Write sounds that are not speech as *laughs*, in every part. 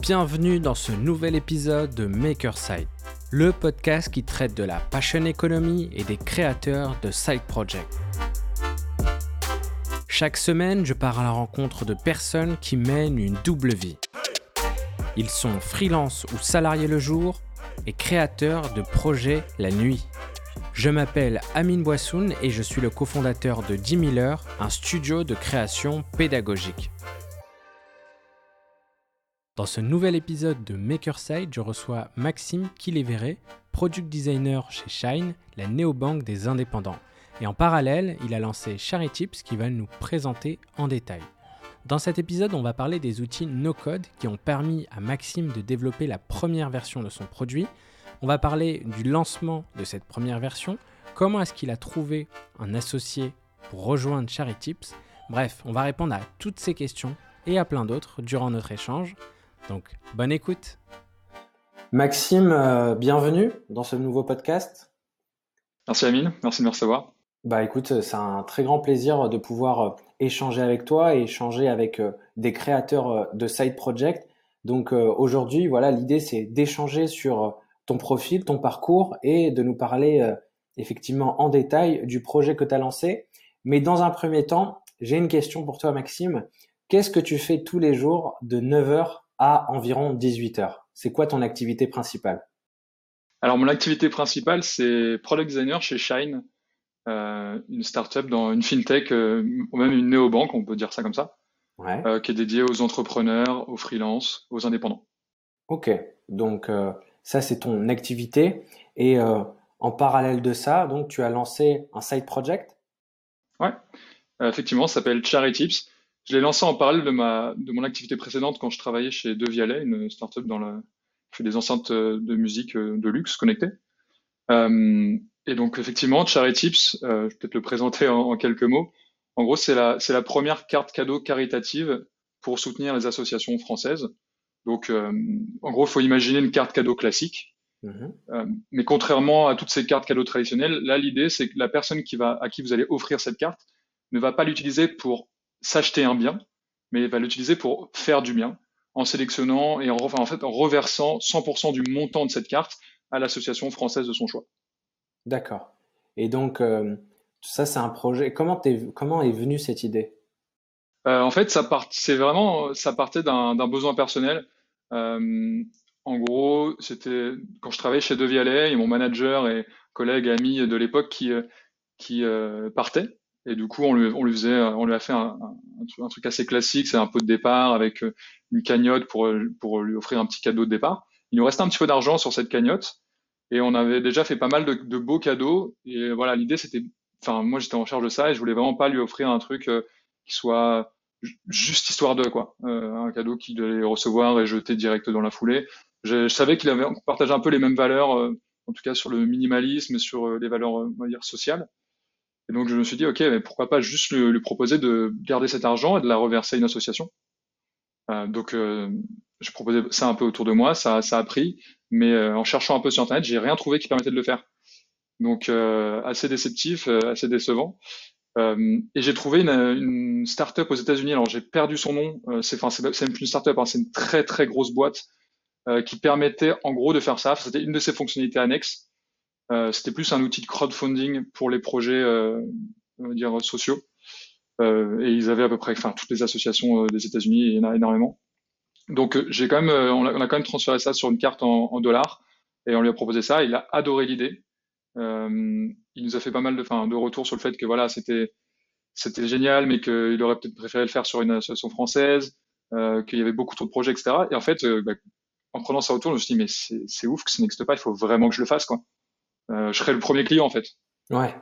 Bienvenue dans ce nouvel épisode de Makerside, le podcast qui traite de la passion economy et des créateurs de side projects. Chaque semaine, je pars à la rencontre de personnes qui mènent une double vie. Ils sont freelance ou salariés le jour et créateurs de projets la nuit. Je m'appelle Amine Boissoun et je suis le cofondateur de 10 000 heures, un studio de création pédagogique. Dans ce nouvel épisode de Makerside, je reçois Maxime Kiléveré, product designer chez Shine, la néobanque des indépendants. Et en parallèle, il a lancé Tips qui va nous présenter en détail. Dans cet épisode, on va parler des outils no-code qui ont permis à Maxime de développer la première version de son produit. On va parler du lancement de cette première version, comment est-ce qu'il a trouvé un associé pour rejoindre Tips. Bref, on va répondre à toutes ces questions et à plein d'autres durant notre échange. Donc, bonne écoute. Maxime, euh, bienvenue dans ce nouveau podcast. Merci Amine, merci de me recevoir. Bah écoute, c'est un très grand plaisir de pouvoir euh, échanger avec toi et échanger avec euh, des créateurs euh, de side project. Donc aujourd'hui, voilà, l'idée c'est d'échanger sur ton profil, ton parcours et de nous parler effectivement en détail du projet que tu as lancé. Mais dans un premier temps, j'ai une question pour toi Maxime. Qu'est-ce que tu fais tous les jours de 9h à environ 18h C'est quoi ton activité principale? Alors mon activité principale, c'est product designer chez Shine. Euh, une startup dans une fintech, euh, ou même une néobanque, on peut dire ça comme ça, euh, qui est dédiée aux entrepreneurs, aux freelances, aux indépendants. Ok, donc ça c'est ton activité. Et en parallèle de ça, donc tu as lancé un side project? Ouais, effectivement, ça s'appelle Tips. Je l'ai lancé en parallèle de, ma, de mon activité précédente quand je travaillais chez Devialet, une startup dans la, qui fait des enceintes de musique de luxe connectées. Euh, et donc effectivement, Tips, euh, je vais peut-être le présenter en, quelques mots. En gros, c'est la, c'est la première carte cadeau caritative pour soutenir les associations françaises. Donc, euh, en gros, il faut imaginer une carte cadeau classique. Mm-hmm. Euh, mais contrairement à toutes ces cartes cadeaux traditionnelles, là, l'idée, c'est que la personne qui va, à qui vous allez offrir cette carte ne va pas l'utiliser pour s'acheter un bien, mais va l'utiliser pour faire du bien, en sélectionnant et en, en fait, en reversant 100% du montant de cette carte à l'association française de son choix. D'accord. Et donc, euh, ça, c'est un projet. Comment, comment est venue cette idée? Euh, En fait, ça part, c'est vraiment, ça partait d'un besoin personnel. Euh, en gros, c'était quand je travaillais chez Devialet, et mon manager et collègue ami de l'époque qui qui partait. Et du coup, on lui, on lui faisait, on lui a fait un, truc assez classique, c'est un pot de départ avec une cagnotte pour pour lui offrir un petit cadeau de départ. Il nous restait un petit peu d'argent sur cette cagnotte. Et on avait déjà fait pas mal de, de beaux cadeaux. Et voilà, l'idée c'était, enfin moi j'étais en charge de ça et je voulais vraiment pas lui offrir un truc euh, qui soit juste histoire de quoi, euh, un cadeau qu'il devait recevoir et jeter direct dans la foulée. Je, savais qu'il avait partagé un peu les mêmes valeurs, euh, en tout cas sur le minimalisme et sur les valeurs on va dire sociales. Donc je me suis dit ok, mais pourquoi pas juste lui, proposer de garder cet argent et de la reverser à une association. donc je proposais ça un peu autour de moi, ça, a pris, mais euh, en cherchant un peu sur internet, j'ai rien trouvé qui permettait de le faire. Donc euh, assez déceptif, euh, assez décevant. et j'ai trouvé une, une startup aux États-Unis. Alors j'ai perdu son nom. c'est enfin c'est une startup, hein, c'est une très très grosse boîte qui permettait en gros de faire ça. C'était une de ses fonctionnalités annexes. C'était plus un outil de crowdfunding pour les projets, on va dire sociaux. et ils avaient à peu près, enfin toutes les associations des États-Unis, il y en a énormément. Donc euh, j'ai quand même, euh, on a, quand même transféré ça sur une carte en, dollars et on lui a proposé ça. Il a adoré l'idée. Euh, il nous a fait pas mal de, de retours sur le fait que voilà, c'était c'était génial, mais qu'il aurait peut-être préféré le faire sur une association française, euh, qu'il y avait beaucoup trop de projets, etc. Et en fait, bah, en prenant ça autour, je me suis dit mais c'est ouf que ça n'existe pas. Il faut vraiment que je le fasse quoi. Je serai le premier client en fait. Ouais.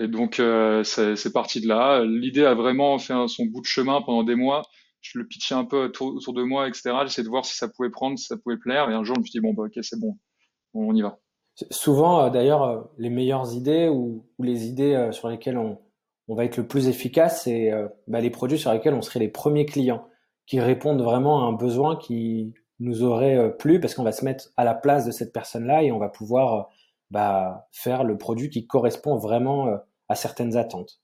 Et donc c'est parti de là. L'idée a vraiment fait son bout de chemin pendant des mois je le pitchais un peu autour, de moi, etc. J'essayais de voir si ça pouvait prendre, si ça pouvait plaire. Et un jour, je me suis dit, bon, bah, ok, c'est bon, on y va. Souvent, euh, d'ailleurs, euh, les meilleures idées ou, les idées euh, sur lesquelles on, va être le plus efficace, c'est bah, les produits sur lesquels on serait les premiers clients, qui répondent vraiment à un besoin qui nous aurait plu, parce qu'on va se mettre à la place de cette personne-là et on va pouvoir bah, faire le produit qui correspond vraiment à certaines attentes.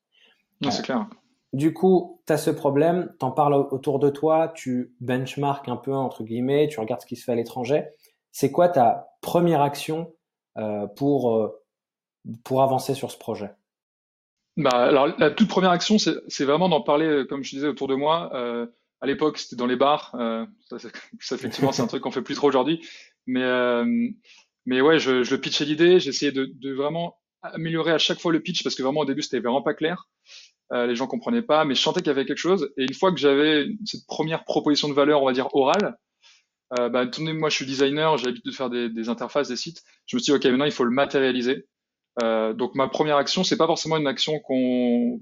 c'est clair. du coup, tu as ce problème, tu en parles autour de toi, tu benchmark un peu, entre guillemets, tu regardes ce qui se fait à l'étranger. C'est quoi ta première action euh, pour, euh, pour avancer sur ce projet? Bah, alors, la toute première action, c'est vraiment d'en parler, euh, comme je disais, autour de moi. Euh, à l'époque, c'était dans les bars. Euh, ça, *laughs* ça, effectivement, c'est un truc qu'on fait plus trop aujourd'hui. Mais, euh, mais ouais, je, je le pitchais l'idée. J'essayais de, de, vraiment améliorer à chaque fois le pitch parce que vraiment au début, c'était vraiment pas clair. Euh, les gens comprenaient pas, mais je sentais qu'il y avait quelque chose. Et une fois que j'avais cette première proposition de valeur, on va dire orale, euh, bah, moi, je suis designer, j'ai l'habitude de faire des, des, interfaces, des sites. Je me suis dit, ok, maintenant, il faut le matérialiser. Euh, donc ma première action, c'est pas forcément une action qu'on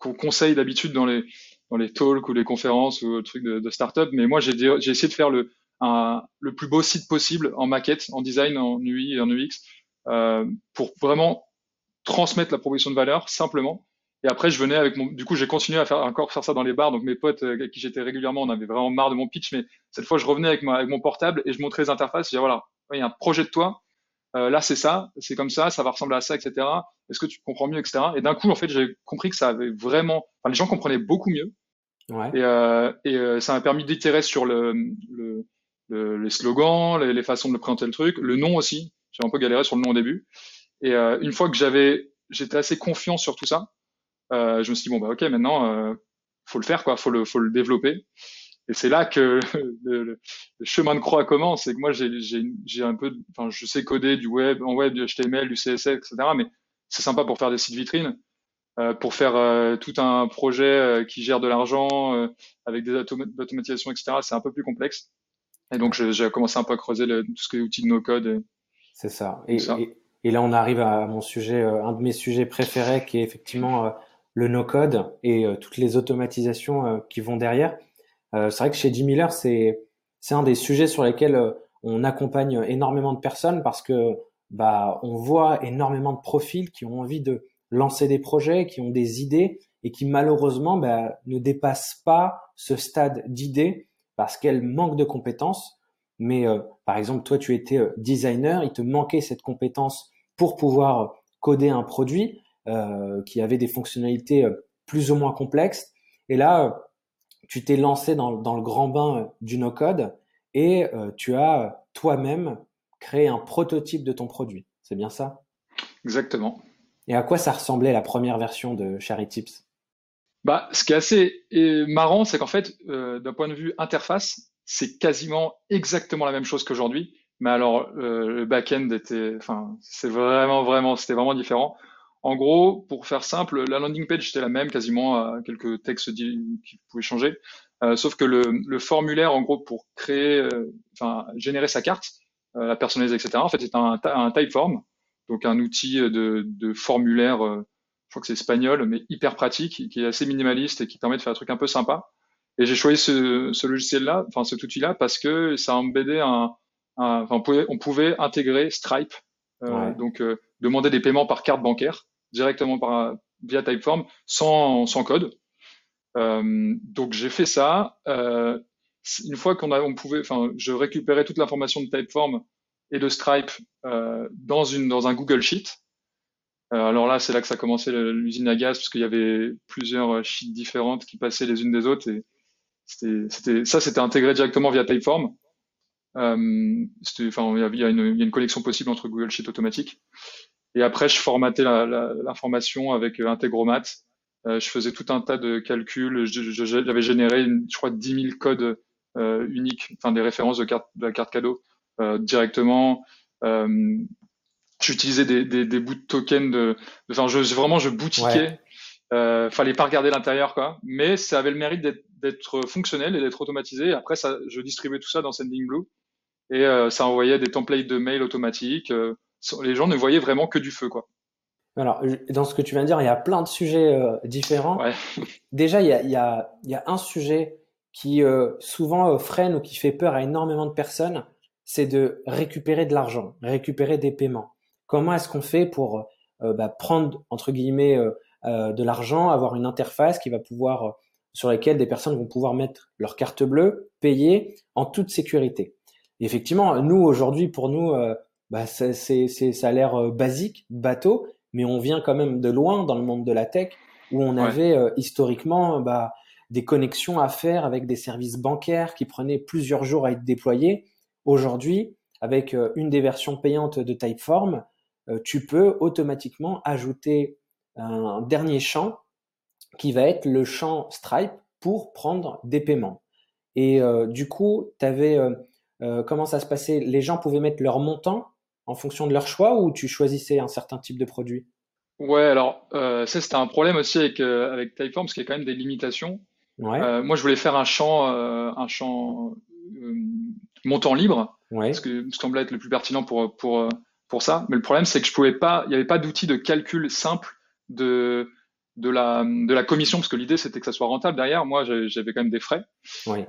qu'on conseille d'habitude dans les dans les talks ou les conférences ou trucs de, de start-up, mais moi j'ai essayé de faire le un, le plus beau site possible en maquette, en design, en UI et en UX euh, pour vraiment transmettre la proposition de valeur simplement. Et après, je venais avec mon, du coup, j'ai continué à faire encore faire ça dans les bars. Donc mes potes euh, avec qui j'étais régulièrement, on avait vraiment marre de mon pitch, mais cette fois, je revenais avec, ma, avec mon portable et je montrais les interfaces. Je disais voilà, il y a un projet de toi euh, là c'est ça, c'est comme ça, ça va ressembler à ça, etc. Est-ce que tu comprends mieux, etc. Et d'un coup, en fait, j'ai compris que ça avait vraiment, enfin, les gens comprenaient beaucoup mieux. Ouais. Et, euh, et euh, ça m'a permis d'itérer sur le, le, le, les slogans, les, les, façons de présenter le truc, le nom aussi. J'ai un peu galéré sur le nom au début. Et euh, une fois que j'avais, j'étais assez confiant sur tout ça, euh, je me suis dit bon bah ok, maintenant faut le faire quoi, faut le, faut le développer. Et c'est là que *laughs* le, le, chemin de croix commence. C'est que moi, j'ai un peu, enfin, je sais coder du web, en web, du HTML, du CSS, etc. Mais c'est sympa pour faire des sites vitrines, euh, pour faire euh, tout un projet euh, qui gère de l'argent euh, avec des automatisations, etc. C'est un peu plus complexe. Et donc, j'ai commencé un peu à creuser le, tout ce qui est outils de no-code. C'est ça. Et, Et, et, là, on arrive à mon sujet, un de mes sujets préférés, qui est effectivement le no-code et toutes les automatisations qui vont derrière. Euh, c'est vrai que chez Jim Miller, c'est c'est un des sujets sur lesquels euh, on accompagne énormément de personnes parce que bah on voit énormément de profils qui ont envie de lancer des projets, qui ont des idées et qui malheureusement bah, ne dépassent pas ce stade d'idée parce qu'elles manquent de compétences. Mais euh, par exemple, toi, tu étais designer, il te manquait cette compétence pour pouvoir coder un produit euh, qui avait des fonctionnalités plus ou moins complexes. Et là, tu t'es lancé dans, dans, le grand bain euh, du no-code et euh, tu as euh, toi-même créé un prototype de ton produit. C'est bien ça? Exactement. Et à quoi ça ressemblait la première version de Shary Tips? Bah, Ce qui est assez marrant, c'est qu'en fait, euh, d'un point de vue interface, c'est quasiment exactement la même chose qu'aujourd'hui. Mais alors, euh, le back-end était, enfin, c'est vraiment, vraiment, c'était vraiment différent. En gros, pour faire simple, la landing page était la même, quasiment quelques textes qui pouvaient changer, euh, sauf que le, le, formulaire, en gros, pour créer, euh, enfin générer sa carte, euh, la personnaliser, etc. En fait, c'est un, un typeform, donc un outil de, de formulaire, euh, je crois que c'est espagnol, mais hyper pratique, qui est assez minimaliste et qui permet de faire un truc un peu sympa. Et j'ai choisi ce, ce logiciel-là, enfin cet outil-là, parce que ça embêtait un, un enfin, on pouvait, on pouvait intégrer Stripe, ouais. donc demander des paiements par carte bancaire directement par, via Typeform sans, sans code. Euh, donc j'ai fait ça. Euh, une fois qu'on a, on pouvait, enfin, je récupérais toute l'information de Typeform et de Stripe euh, dans une dans un Google Sheet. Euh, alors là, c'est là que ça commençait l'usine à gaz parce qu'il y avait plusieurs sheets différentes qui passaient les unes des autres et c'était, ça, c'était intégré directement via Typeform. Euh, enfin, il y, y a une, une connexion possible entre Google Sheet automatique. Et après, je formatais l'information avec euh, Integromat. Euh, je faisais tout un tas de calculs. J'avais généré, je crois, 10 000 codes euh, uniques, enfin des références de, carte, de la carte cadeau euh, directement. Euh, J'utilisais des, des, des, bouts de tokens de, enfin, je, vraiment, je boutiquais. Ouais. fallait pas regarder l'intérieur, quoi. Mais ça avait le mérite d'être fonctionnel et d'être automatisé. Après, ça, je distribuais tout ça dans Sendingblue et ça envoyait des templates de mail automatiques les gens ne voyaient vraiment que du feu, quoi. Alors, dans ce que tu viens de dire, il y a plein de sujets euh, différents. Ouais. *laughs* Déjà, il y a, il y, a, il y a un sujet qui euh, souvent euh, freine ou qui fait peur à énormément de personnes, c'est de récupérer de l'argent, récupérer des paiements. Comment est-ce qu'on fait pour euh, bah, prendre entre guillemets euh, de l'argent, avoir une interface qui va pouvoir sur laquelle des personnes vont pouvoir mettre leur carte bleue, payer en toute sécurité. Et effectivement, nous aujourd'hui, pour nous, bah, c'est, ça a l'air euh, basique, bateau, mais on vient quand même de loin dans le monde de la tech. où on avait historiquement bah, des connexions à faire avec des services bancaires qui prenaient plusieurs jours à être déployés. Aujourd'hui, avec une des versions payantes de Typeform, tu peux automatiquement ajouter un dernier champ qui va être le champ Stripe pour prendre des paiements. Et du coup, tu avais comment ça se passait? Les gens pouvaient mettre leur montant en fonction de leur choix ou tu choisissais un certain type de produit? Ouais, alors ça c'était un problème aussi avec avec Typeform parce qu'il y a quand même des limitations. Ouais. moi, je voulais faire un champ un champ montant libre, ouais. ce que ce semblait être le plus pertinent pour pour pour ça. Mais le problème, c'est que je pouvais pas, il n'y avait pas d'outil de calcul simple de de la de la commission parce que l'idée c'était que ça soit rentable derrière. Moi, j'avais quand même des frais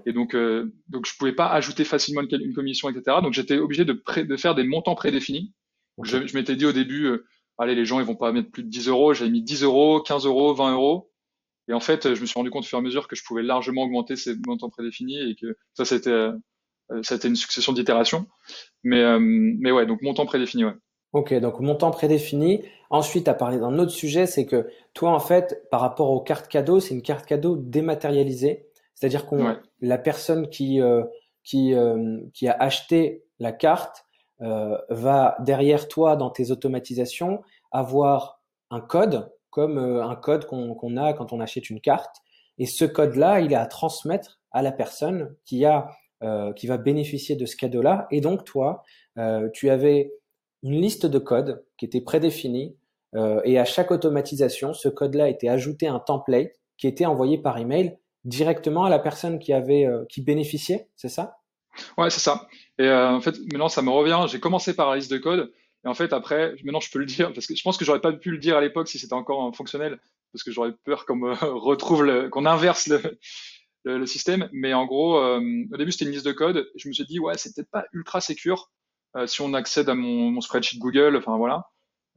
et donc euh, donc je pouvais pas ajouter facilement une, commission, etc. Donc j'étais obligé de de faire des montants prédéfinis. Je, je m'étais dit au début, euh, allez, les gens ils vont pas mettre plus de 10 euros. J'avais mis 10 euros, 15 euros, 20 euros. Et en fait, je me suis rendu compte au fur et à mesure que je pouvais largement augmenter ces montants prédéfinis et que ça c'était euh, ça a été une succession d'itérations. Mais, euh, mais ouais, donc montant prédéfini, ouais. Ok, donc montant prédéfini. Ensuite, tu as parlé d'un autre sujet, c'est que toi, en fait, par rapport aux cartes cadeaux, c'est une carte cadeau dématérialisée. C'est-à-dire qu'on, la personne qui, euh, qui, euh, qui a acheté la carte euh, va derrière toi dans tes automatisations avoir un code, comme un code qu'on a quand on achète une carte. Et ce code-là, il est à transmettre à la personne qui a euh, qui va bénéficier de ce cadeau-là. Et donc, toi, euh, tu avais une liste de codes qui était prédéfinie euh, et à chaque automatisation, ce code-là était ajouté un template qui était envoyé par email directement à la personne qui avait qui bénéficiait, c'est ça? Ouais, c'est ça. Et en fait, maintenant ça me revient. J'ai commencé par la liste de codes et en fait après, maintenant je peux le dire parce que je pense que j'aurais pas pu le dire à l'époque si c'était encore fonctionnel parce que j'aurais peur qu'on me *laughs* retrouve qu'on inverse le, le, système. Mais en gros, euh, au début, c'était une liste de code. Je me suis dit, ouais, c'est peut-être pas ultra sécure euh, si on accède à mon, mon spreadsheet Google. Enfin voilà,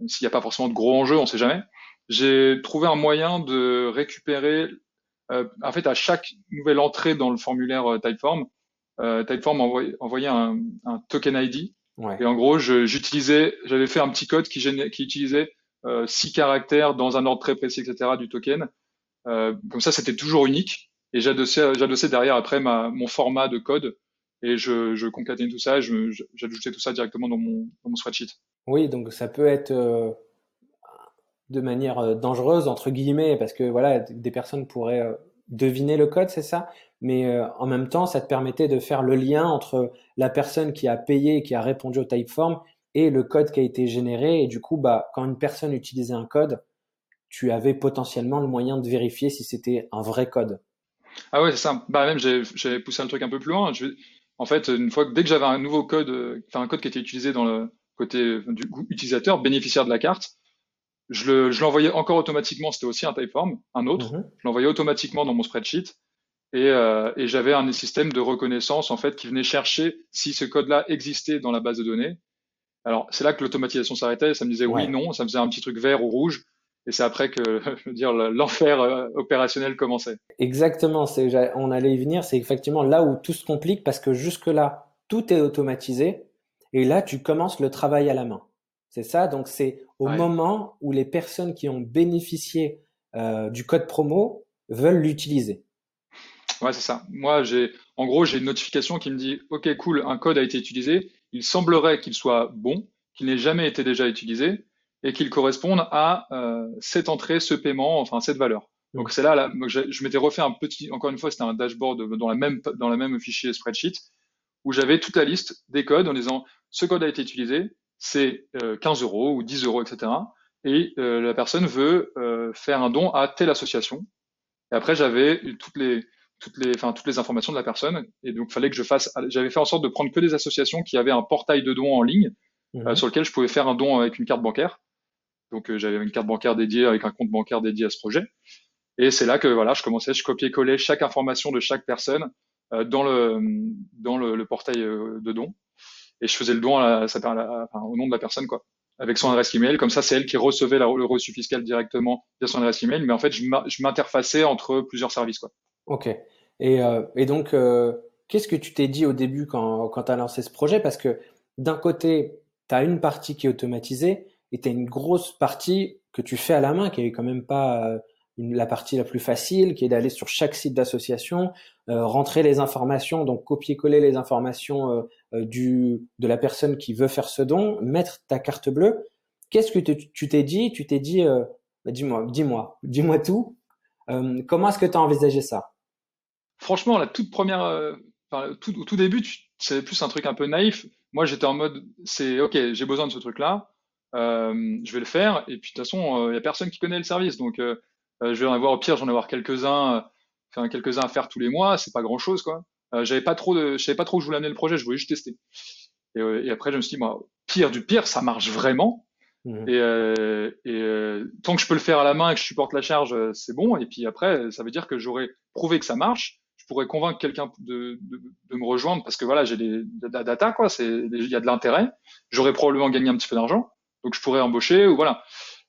s'il n'y a pas forcément de gros enjeux, on sait jamais. J'ai trouvé un moyen de récupérer, euh, en fait, à chaque nouvelle entrée dans le formulaire Typeform, Typeform envoyait, un, un, token ID. Et en gros, j'utilisais, j'avais fait un petit code qui, qui utilisait six caractères dans un ordre très précis, etc. du token. comme ça, c'était toujours unique et j'adossais derrière après mon format de code et je, je concaténais tout ça, j'ajoutais tout ça directement dans mon, dans mon spreadsheet. Oui, donc ça peut être euh, de manière euh, dangereuse entre guillemets parce que voilà, des personnes pourraient euh, deviner le code, c'est ça, mais en même temps, ça te permettait de faire le lien entre la personne qui a payé, qui a répondu au typeform et le code qui a été généré et du coup, bah quand une personne utilisait un code, tu avais potentiellement le moyen de vérifier si c'était un vrai code. Ah ouais, c'est ça. Bah même j'avais poussé un truc un peu plus loin. Je, en fait, une fois que dès que j'avais un nouveau code, euh, enfin un code qui était utilisé dans le côté du utilisateur, bénéficiaire de la carte, je le, je l'envoyais encore automatiquement. C'était aussi un typeform, un autre. Mhm. Je l'envoyais automatiquement dans mon spreadsheet. Et, euh, et j'avais un système de reconnaissance en fait qui venait chercher si ce code-là existait dans la base de données. Alors c'est là que l'automatisation s'arrêtait. Ça me disait oui, non. Ça me faisait un petit truc vert ou rouge. Et c'est après que, *laughs* je veux dire, l'enfer euh, opérationnel commençait. Exactement. On allait y venir. C'est effectivement là où tout se complique parce que jusque là, tout est automatisé. Et là, tu commences le travail à la main. C'est ça. Donc, c'est au moment où les personnes qui ont bénéficié euh, du code promo veulent l'utiliser. Ouais, c'est ça. Moi, j'ai, en gros, j'ai une notification qui me dit, OK, cool, un code a été utilisé. Il semblerait qu'il soit bon, qu'il n'ait jamais été déjà utilisé et qu'ils correspondent à euh, cette entrée, ce paiement, enfin cette valeur. Donc c'est là, là je, m'étais refait un petit, encore une fois, c'était un dashboard dans la même dans la même fichier spreadsheet où j'avais toute la liste des codes en disant ce code a été utilisé, c'est 15 euh, euros ou 10 euros, etc. Et euh, la personne veut euh, faire un don à telle association. Et après j'avais toutes les toutes les, enfin toutes les informations de la personne. Et donc fallait que je fasse, j'avais fait en sorte de prendre que des associations qui avaient un portail de dons en ligne mmh. sur lequel je pouvais faire un don avec une carte bancaire. Donc euh, j'avais une carte bancaire dédiée avec un compte bancaire dédié à ce projet. Et c'est là que voilà, je commençais, je copiais-collais chaque information de chaque personne euh, dans le dans le, portail euh, de don, et je faisais le don au nom de la personne quoi, avec son adresse email. Comme ça, c'est elle qui recevait le reçu fiscal directement via son adresse email. Mais en fait, je m'interfaçais entre plusieurs services quoi. Ok. Et, et donc, qu'est-ce que tu t'es dit au début quand quand tu as lancé ce projet? Parce que d'un côté, tu as une partie qui est automatisée, et tu as une grosse partie que tu fais à la main qui est quand même pas la partie la plus facile, qui est d'aller sur chaque site d'association, euh, rentrer les informations, donc copier-coller les informations euh, euh, du de la personne qui veut faire ce don, mettre ta carte bleue. Qu'est-ce que tu t'es dit? Tu t'es dit, bah, dis-moi, dis-moi, dis-moi tout. comment est-ce que tu as envisagé ça? Franchement, la toute première, au tout début, c'est plus un truc un peu naïf. Moi, j'étais en mode, c'est ok, j'ai besoin de ce truc-là, je vais le faire. Et puis de toute façon, il y a personne qui connaît le service, donc euh, je vais en avoir au pire, j'en avoir quelques-uns, euh, enfin quelques-uns à faire tous les mois. C'est pas grand-chose, quoi. Euh, j'avais pas trop de, je savais pas trop où je voulais amener le projet. Je voulais juste tester. Et, et après, je me suis dit, moi, pire du pire, ça marche vraiment. Mmh. Et, euh, et tant que je peux le faire à la main et que je supporte la charge, c'est bon. Et puis après, ça veut dire que j'aurais prouvé que ça marche. Je pourrais convaincre quelqu'un de, de, de, me rejoindre parce que voilà, j'ai des data quoi. C'est, il y a de l'intérêt. J'aurais probablement gagné un petit peu d'argent, donc je pourrais embaucher ou voilà.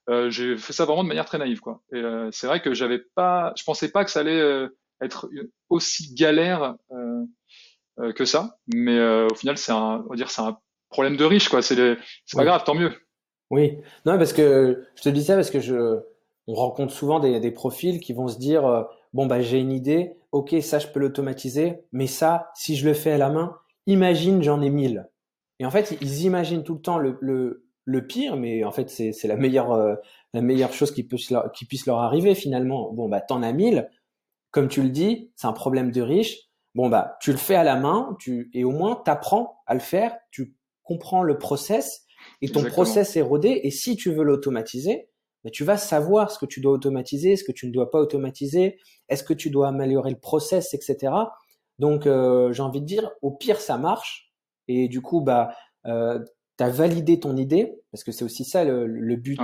Euh, j'ai fait ça vraiment de manière très naïve, quoi. Et euh, c'est vrai que j'avais pas, je pensais pas que ça allait euh, être aussi galère que ça, mais au final, c'est un, on va dire, c'est un problème de riche, quoi. C'est, c'est pas grave, tant mieux. Oui, non, parce que je te dis ça parce que je, on rencontre souvent des, des profils qui vont se dire, bon bah j'ai une idée, ok, ça je peux l'automatiser, mais ça, si je le fais à la main, imagine j'en ai mille. Et en fait, ils imaginent tout le temps le, le, le pire, mais en fait c'est la meilleure euh, la meilleure chose qui puisse leur, qui puisse leur arriver finalement. Bon bah t'en as mille, comme tu le dis, c'est un problème de riche. Bon bah tu le fais à la main, tu et au moins t'apprends à le faire, tu comprends le process et ton process est rodé. Et si tu veux l'automatiser, bah, tu vas savoir ce que tu dois automatiser, ce que tu ne dois pas automatiser, est-ce que tu dois améliorer le process, etc. Donc euh, j'ai envie de dire, au pire ça marche et du coup bah euh, tu as validé ton idée, parce que c'est aussi ça le, but.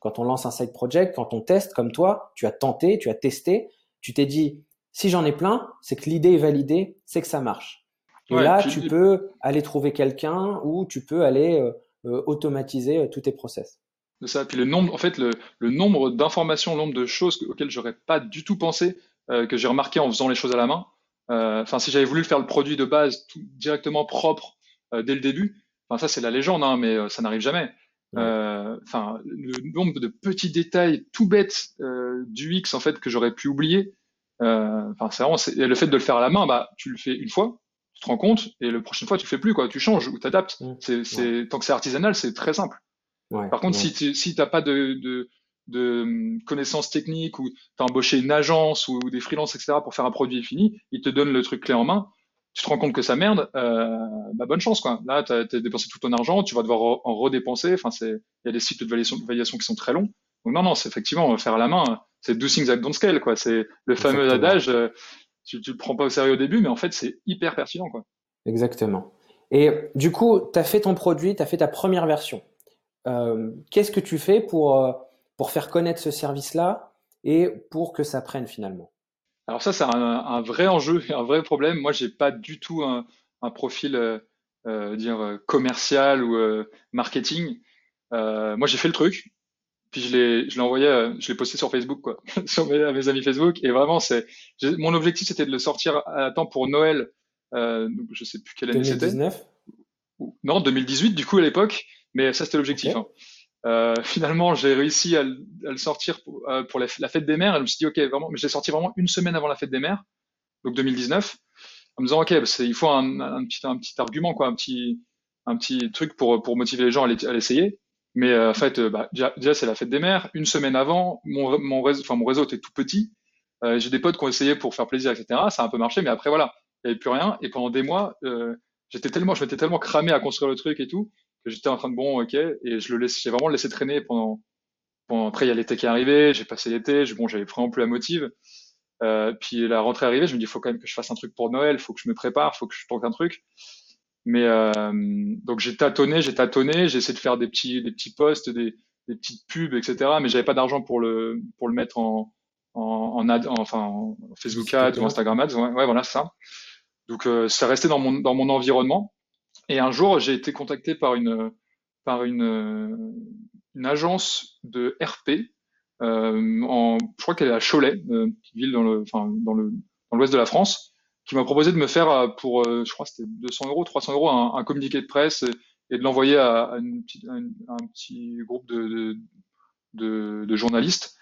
Quand on lance un side project, quand on teste comme toi, tu as tenté, tu as testé, tu t'es dit, si j'en ai plein, c'est que l'idée est validée, c'est que ça marche. Et là, tu peux aller trouver quelqu'un ou tu peux aller euh, euh, automatiser euh, tous tes process. C'est ça. Puis le nombre, en fait, le, nombre d'informations, le nombre de choses auxquelles j'aurais pas du tout pensé, que j'ai remarqué en faisant les choses à la main. Enfin, si j'avais voulu faire le produit de base tout, directement propre dès le début, Enfin, ça, c'est la légende, hein, mais euh, ça n'arrive jamais. Euh, enfin, le nombre de petits détails tout bêtes euh, du X en fait que j'aurais pu oublier. Enfin, c'est vraiment et le fait de le faire à la main, bah, tu le fais une fois, tu te rends compte, et la prochaine fois, tu le fais plus quoi. Tu changes ou t'adaptes. C'est, c'est tant que c'est artisanal, c'est très simple. Par contre, si tu si t'as pas de, de de hum, connaissances techniques ou t'as embauché une agence ou des freelances etc pour faire un produit fini, ils te donnent le truc clé en main tu te rends compte que ça merde, euh, bah bonne chance quoi. Là, tu as, dépensé tout ton argent, tu vas devoir en redépenser. Enfin, c'est il y a des cycles de validation, de validation qui sont très longs. Donc non, non, c'est effectivement faire à la main. C'est do things that don't scale quoi. C'est le fameux adage. Euh, tu, tu le prends pas au sérieux au début, mais en fait, c'est hyper pertinent quoi. Exactement. Et du coup, tu as fait ton produit, tu as fait ta première version. Euh, Qu'est-ce que tu fais pour, euh, pour faire connaître ce service-là et pour que ça prenne finalement? Alors ça, c'est un, vrai enjeu et un vrai problème. Moi, j'ai pas du tout un, profil euh, euh, dire euh, commercial ou marketing. moi, j'ai fait le truc, puis je l'ai, je l'ai envoyé, je l'ai posté sur Facebook, quoi, *laughs* sur mes, mes, amis Facebook. Et vraiment, c'est mon objectif, c'était de le sortir à temps pour Noël. Euh, je sais plus quelle année c'était. 2019 Non, 2018 du coup à l'époque. Mais ça, c'était l'objectif. Hein. Euh, finalement, j'ai réussi à, le sortir pour, euh, pour la, fête des mères. Et je me suis dit, ok, vraiment, mais je l'ai sorti vraiment une semaine avant la fête des mères, donc 2019, en me disant, ok, il faut un, un, petit, un petit argument, quoi, un petit, un petit truc pour, pour motiver les gens à l'essayer. Mais euh, en fait, bah, déjà, c'est la fête des mères. Une semaine avant, mon, mon réseau, mon réseau était tout petit. j'ai des potes qui ont essayé pour faire plaisir, etc. Ça a un peu marché, mais après voilà, il n'y avait plus rien. Et pendant des mois, j'étais tellement, je m'étais tellement cramé à construire le truc et tout que j'étais en train de bon, ok, et je le laisse, j'ai vraiment laissé traîner pendant, pendant, après il y a l'été qui est arrivé, j'ai passé l'été, bon, j'avais vraiment plus la motive. Euh, puis la rentrée arrivée, je me dis, il faut quand même que je fasse un truc pour Noël, faut que je me prépare, faut que je tente un truc. Mais euh, donc j'ai tâtonné, j'ai tâtonné, j'ai essayé de faire des petits, des petits posts, des, des petites pubs, etc. Mais j'avais pas d'argent pour le, pour le mettre en, en, en, ad, enfin, en Facebook Ads ou Instagram Ads. Ouais, ouais voilà, ça. Donc euh, ça restait dans mon, dans mon environnement. Et un jour, j'ai été contacté par une, par une, une agence de RP. Euh, je crois qu'elle est à Cholet, une petite ville dans le, enfin, dans le, dans l'ouest de la France, qui m'a proposé de me faire euh, pour, euh, je crois, c'était 200 euros, 300 euros, un, un communiqué de presse et, de l'envoyer à, une petite, un, petit groupe de, de, journalistes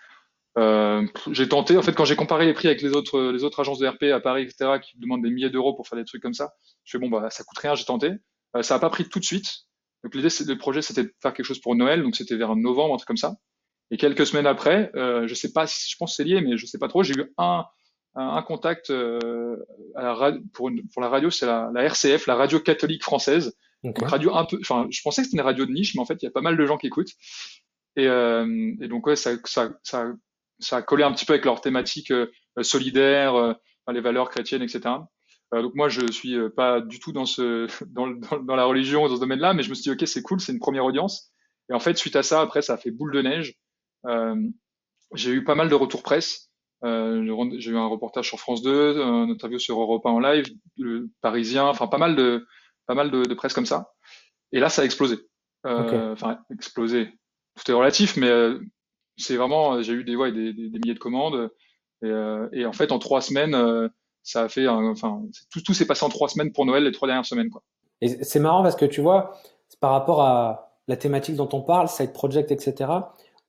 Euh, j'ai tenté, en fait, quand j'ai comparé les prix avec les autres, les autres agences de RP à Paris, etc., qui demandent des milliers d'euros pour faire des trucs comme ça, je fais bon, bah, ça coûte rien, j'ai tenté. Euh, ça n'a pas pris tout de suite. Donc l'idée, le projet, c'était de faire quelque chose pour Noël, donc c'était vers novembre, un truc comme ça. Et quelques semaines après, euh, je sais pas, si, je pense que c'est lié, mais je sais pas trop. J'ai eu un, un, contact euh, à la pour, une, pour la radio, c'est la, la, RCF, la radio catholique française. Donc radio un peu, enfin, je pensais que c'était une radio de niche, mais en fait, il y a pas mal de gens qui écoutent. Et, euh, et donc ouais, ça, ça, ça, ça a collé un petit peu avec leur thématique euh, solidaire, euh, les valeurs chrétiennes, etc. Euh, donc moi, je suis pas du tout dans ce *laughs* dans, dans, dans la religion dans ce domaine-là, mais je me suis dit ok, c'est cool, c'est une première audience. Et en fait, suite à ça, après, ça a fait boule de neige. j'ai eu pas mal de retours presse. j'ai eu un reportage sur France 2, un interview sur Europa en live, le Parisien, enfin pas mal de pas mal de, de, presse comme ça. Et là, ça a explosé. Enfin, explosé. Tout est relatif, mais c'est vraiment, j'ai eu des, ouais, des, des, milliers de commandes. Et, euh, et, en fait, en trois semaines, euh, ça a fait, enfin, tout, tout s'est passé en trois semaines pour Noël, les trois dernières semaines, quoi. Et c'est marrant parce que tu vois, par rapport à la thématique dont on parle, side project, etc.,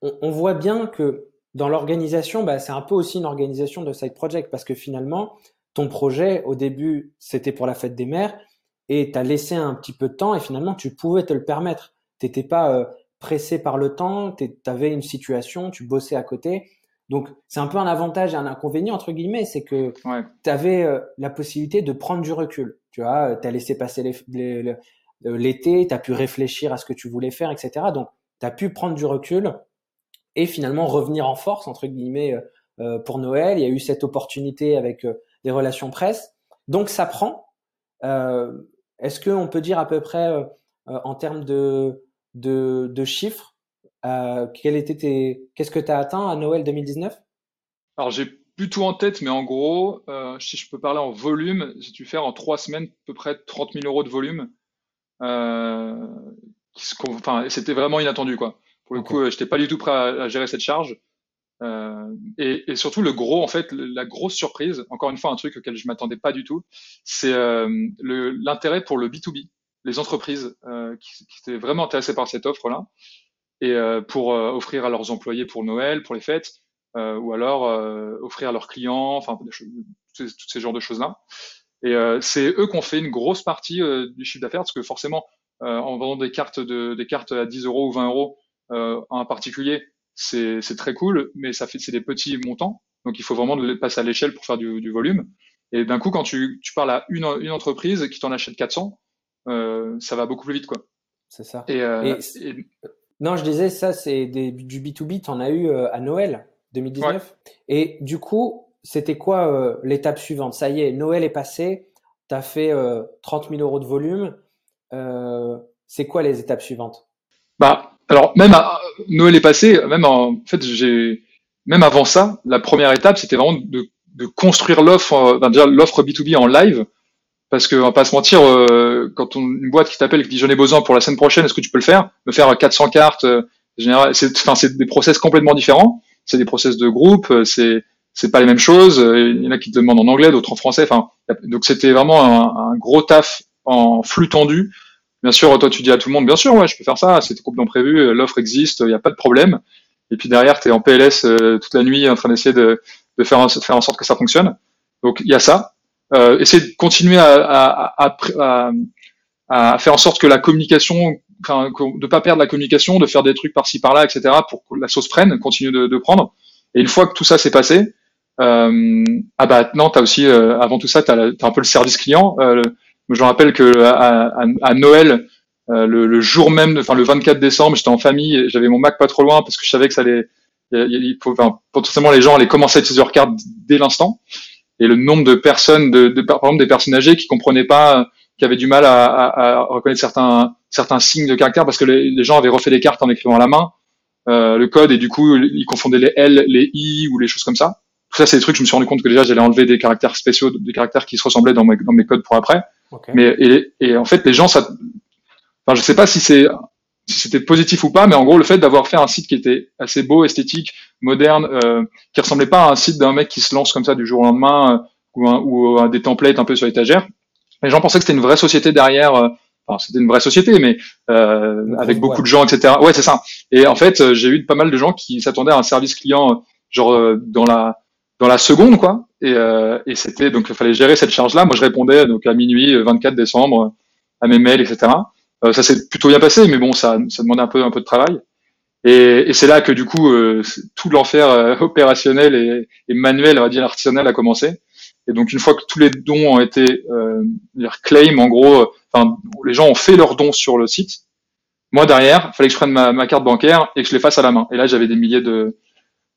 on, on voit bien que dans l'organisation, bah, c'est un peu aussi une organisation de side project parce que finalement, ton projet, au début, c'était pour la fête des mères et tu as laissé un petit peu de temps et finalement, tu pouvais te le permettre. T'étais pas, euh, pressé par le temps, tu avais une situation, tu bossais à côté. Donc, c'est un peu un avantage et un inconvénient, entre guillemets, c'est que tu avais euh, la possibilité de prendre du recul. Tu vois, euh, tu as laissé passer euh, l'été, tu as pu réfléchir à ce que tu voulais faire, etc. Donc, tu as pu prendre du recul et finalement revenir en force, entre guillemets, pour Noël. Il y a eu cette opportunité avec les relations presse. Donc, ça prend. Est-ce qu'on peut dire à peu près, en termes de de, de chiffres, euh, quel était tes, qu'est-ce que tu as atteint à Noël 2019 Alors j'ai plus tout en tête, mais en gros, euh, si je peux parler en volume, j'ai dû faire en trois semaines à peu près 30 000 euros de volume. Euh, enfin, c'était vraiment inattendu quoi. Pour le coup, euh, j'étais pas du tout prêt à, gérer cette charge. Euh, et, et, surtout le gros, en fait, la grosse surprise, encore une fois un truc auquel je m'attendais pas du tout, c'est euh, l'intérêt pour le B2B les entreprises euh, qui, qui, étaient vraiment intéressées par cette offre-là et euh, pour euh, offrir à leurs employés pour Noël, pour les fêtes, ou alors offrir à leurs clients, enfin tous ces genres de choses-là. Et c'est eux qui ont fait une grosse partie du chiffre d'affaires parce que forcément, en vendant des cartes de, des cartes à 10 euros ou 20 euros à un particulier, c'est très cool, mais ça fait c'est des petits montants, donc il faut vraiment passer à l'échelle pour faire du, du volume. Et d'un coup, quand tu, tu parles à une, une entreprise qui t'en achète 400, euh, ça va beaucoup plus vite, quoi. C'est ça. Et, euh, Non, je disais, ça, c'est du B2B, tu en as eu euh, à Noël 2019. Et du coup, c'était quoi l'étape suivante? Ça y est, Noël est passé, tu as fait 30 000 euros de volume. c'est quoi les étapes suivantes? Bah, alors, même à, Noël est passé, même en, fait, j'ai, même avant ça, la première étape, c'était vraiment de, de construire l'offre, l'offre B2B en live parce que on va pas se mentir, euh, quand on, une boîte qui t'appelle qui dit j'en ai besoin pour la semaine prochaine, est-ce que tu peux le faire? Me faire 400 cartes, euh, c'est, enfin, c'est des process complètement différents. C'est des process de groupe, euh, c'est c'est pas les mêmes choses. Il y en a qui te demandent en anglais, d'autres en français. Enfin, donc c'était vraiment un, un, gros taf en flux tendu. Bien sûr, toi tu dis à tout le monde, bien sûr, ouais, je peux faire ça. C'était complètement prévu, l'offre existe, il n'y a pas de problème. Et puis derrière, tu es en PLS toute la nuit en train d'essayer de, de faire, de faire en sorte que ça fonctionne. Donc il y a ça euh, essayer de continuer à, à, à, à, faire en sorte que la communication, enfin, de pas perdre la communication, de faire des trucs par-ci par-là, etc., pour que la sauce prenne, continue de, de prendre. Et une fois que tout ça s'est passé, euh, ah bah non, t'as aussi, euh, avant tout ça, t'as as un peu le service client. Euh, je rappelle que à, à, Noël, euh, le, le, jour même, enfin le 24 décembre, j'étais en famille, j'avais mon Mac pas trop loin parce que je savais que ça allait, il faut, enfin, potentiellement les gens allaient commencer à utiliser leur carte dès l'instant et le nombre de personnes, de, de, par exemple des personnes âgées qui comprenaient pas, qui avaient du mal à, à, à reconnaître certains certains signes de caractère parce que les, les, gens avaient refait les cartes en écrivant à la main euh, le code et du coup ils confondaient les L, les I ou les choses comme ça. Tout ça c'est des trucs je me suis rendu compte que déjà j'allais enlever des caractères spéciaux, des caractères qui se ressemblaient dans mes, dans mes codes pour après. Mais et, et, en fait les gens ça, enfin je sais pas si c'est si c'était positif ou pas, mais en gros, le fait d'avoir fait un site qui était assez beau, esthétique, moderne, euh, qui ressemblait pas à un site d'un mec qui se lance comme ça du jour au lendemain, euh, ou, un, ou à des templates un peu sur l'étagère. Les gens pensaient que c'était une vraie société derrière. Euh, enfin, c'était une vraie société, mais euh, avec beaucoup de gens, etc. Ouais, c'est ça. Et en fait, j'ai eu pas mal de gens qui s'attendaient à un service client genre dans la dans la seconde quoi. Et, et c'était donc il fallait gérer cette charge là. Moi je répondais donc à minuit 24 décembre à mes mails etc. ça s'est plutôt bien passé, mais bon ça ça demandait un peu un peu de travail. Et, et c'est là que du coup tout l'enfer opérationnel et, et, manuel, on va dire artisanal, a commencé. Et donc une fois que tous les dons ont été euh, claim, en gros, enfin les gens ont fait leurs dons sur le site. Moi derrière, fallait que je prenne ma, ma, carte bancaire et que je les fasse à la main. Et là j'avais des milliers de,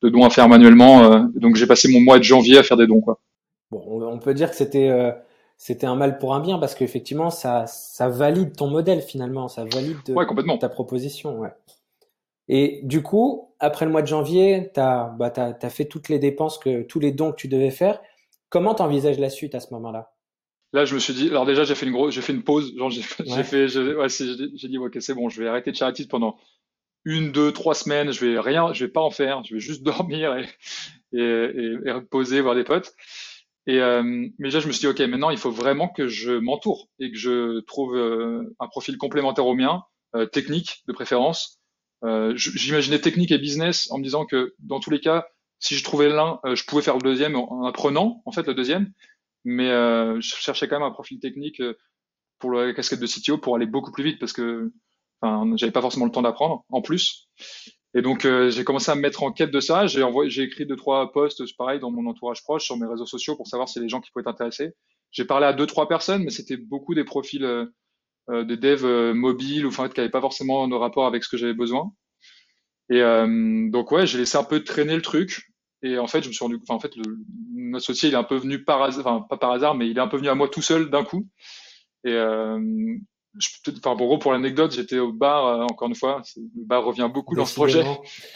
de, dons à faire manuellement. Euh, donc j'ai passé mon mois de janvier à faire des dons quoi. Bon, on peut dire que c'était euh, c'était un mal pour un bien parce qu'effectivement ça ça valide ton modèle finalement, ça valide ouais, ta proposition. Ouais. Et du coup, après le mois de janvier, tu as, bah, as, fait toutes les dépenses, que tous les dons que tu devais faire. Comment t'envisages la suite à ce moment-là? Là, je me suis dit, alors déjà, j'ai fait une grosse, j'ai fait une pause. Genre, j'ai *laughs* fait, j'ai ouais, dit, ok, c'est bon, je vais arrêter de charity pendant une, deux, trois semaines. Je vais rien, je vais pas en faire. Je vais juste *laughs* dormir et, et, et, reposer, voir des potes. Et euh, mais déjà, je me suis dit, ok, maintenant, il faut vraiment que je m'entoure et que je trouve euh, un profil complémentaire au mien, euh, technique de préférence. Euh, J'imaginais technique et business en me disant que dans tous les cas, si je trouvais l'un, euh, je pouvais faire le deuxième en apprenant en fait le deuxième. Mais euh, je cherchais quand même un profil technique pour la casquette de CTO pour aller beaucoup plus vite parce que enfin, j'avais pas forcément le temps d'apprendre en plus. Et donc euh, j'ai commencé à me mettre en quête de ça. J'ai écrit deux trois posts pareil dans mon entourage proche sur mes réseaux sociaux pour savoir si les gens qui pouvaient être intéressés. J'ai parlé à deux trois personnes, mais c'était beaucoup des profils euh, de dev mobile ou enfin qui n'avaient pas forcément de rapport avec ce que j'avais besoin. Et euh, donc ouais, j'ai laissé un peu traîner le truc. Et en fait, je me suis rendu, enfin en fait, le, associé il est un peu venu par hasard, enfin pas par hasard, mais il est un peu venu à moi tout seul d'un coup. Et euh, je peux enfin pour gros pour l'anecdote, j'étais au bar euh, encore une fois. Le bar revient beaucoup dans ce projet. *laughs*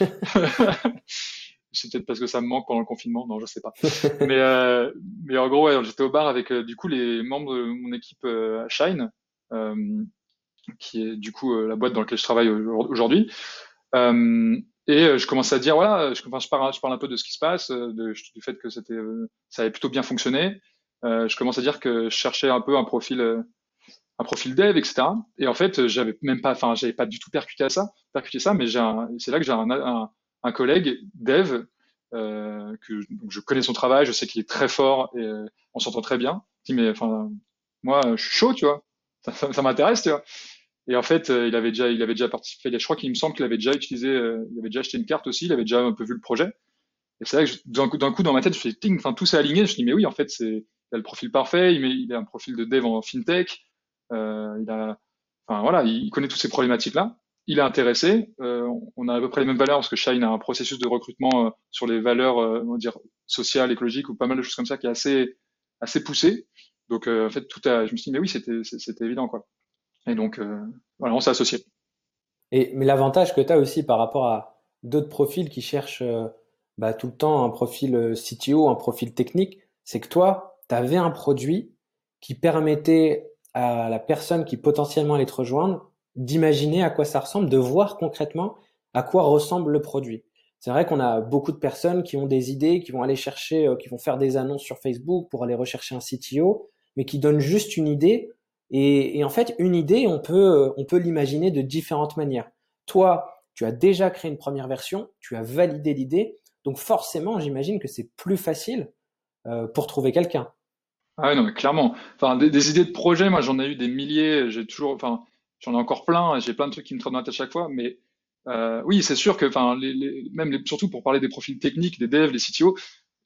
c'est peut-être parce que ça me manque pendant le confinement, non, je sais pas. mais euh, mais en gros, ouais, j'étais au bar avec euh, du coup les membres de mon équipe euh, Shine, qui est du coup la boîte dans laquelle je travaille aujourd'hui. Euh, et euh, je commence à dire voilà, je, enfin, je, parle, je parle un peu de ce qui se passe, euh, de, du fait que c'était, ça avait plutôt bien fonctionné. Euh, je commence à dire que je cherchais un peu un profil, un profil dev, etc. Et en fait, j'avais même pas, enfin, j'avais pas du tout percuté à ça, percuté ça, mais c'est là que j'ai un, un, un, collègue dev euh, que je connais son travail, je sais qu'il est très fort et on s'entend très bien. Je dis mais enfin, moi, je suis chaud, tu vois, ça, ça, m'intéresse, tu vois. Et en fait, euh, il avait déjà, il avait déjà participé. Je crois qu'il me semble qu'il avait déjà utilisé, euh, il avait déjà acheté une carte aussi. Il avait déjà un peu vu le projet. Et c'est là que d'un coup, coup, dans ma tête, je fais ting, enfin tout s'est aligné. Je dis mais oui, en fait, c'est, il a le profil parfait. Il, met, il a un profil de dev en fintech. Euh, il a, enfin voilà, il connaît toutes ces problématiques là. Il est intéressé. Euh, on a à peu près les mêmes valeurs parce que Shine a un processus de recrutement euh, sur les valeurs, on va dire sociales, écologiques ou pas mal de choses comme ça qui est assez, assez poussé. Donc en fait, tout a, je me suis dit mais oui, c'était, c'était évident quoi. Et donc, voilà, on s'est associés. Et, mais l'avantage que tu as aussi par rapport à d'autres profils qui cherchent bah, tout le temps un profil CTO, un profil technique, c'est que toi, tu avais un produit qui permettait à la personne qui potentiellement allait te rejoindre d'imaginer à quoi ça ressemble, de voir concrètement à quoi ressemble le produit. C'est vrai qu'on a beaucoup de personnes qui ont des idées, qui vont aller chercher, qui vont faire des annonces sur Facebook pour aller rechercher un CTO, mais qui donnent juste une idée et, et, en fait, une idée, on peut, euh, on peut l'imaginer de différentes manières. Toi, tu as déjà créé une première version, tu as validé l'idée, donc forcément, j'imagine que c'est plus facile euh, pour trouver quelqu'un. Ah oui, non, mais clairement. Enfin, des, des idées de projet, moi, j'en ai eu des milliers. J'ai toujours, enfin, j'en ai encore plein. J'ai plein de trucs qui me trottent dans la tête chaque fois. Mais euh, oui, c'est sûr que, enfin, les, les, même les, surtout pour parler des profils techniques, des devs, des CTO,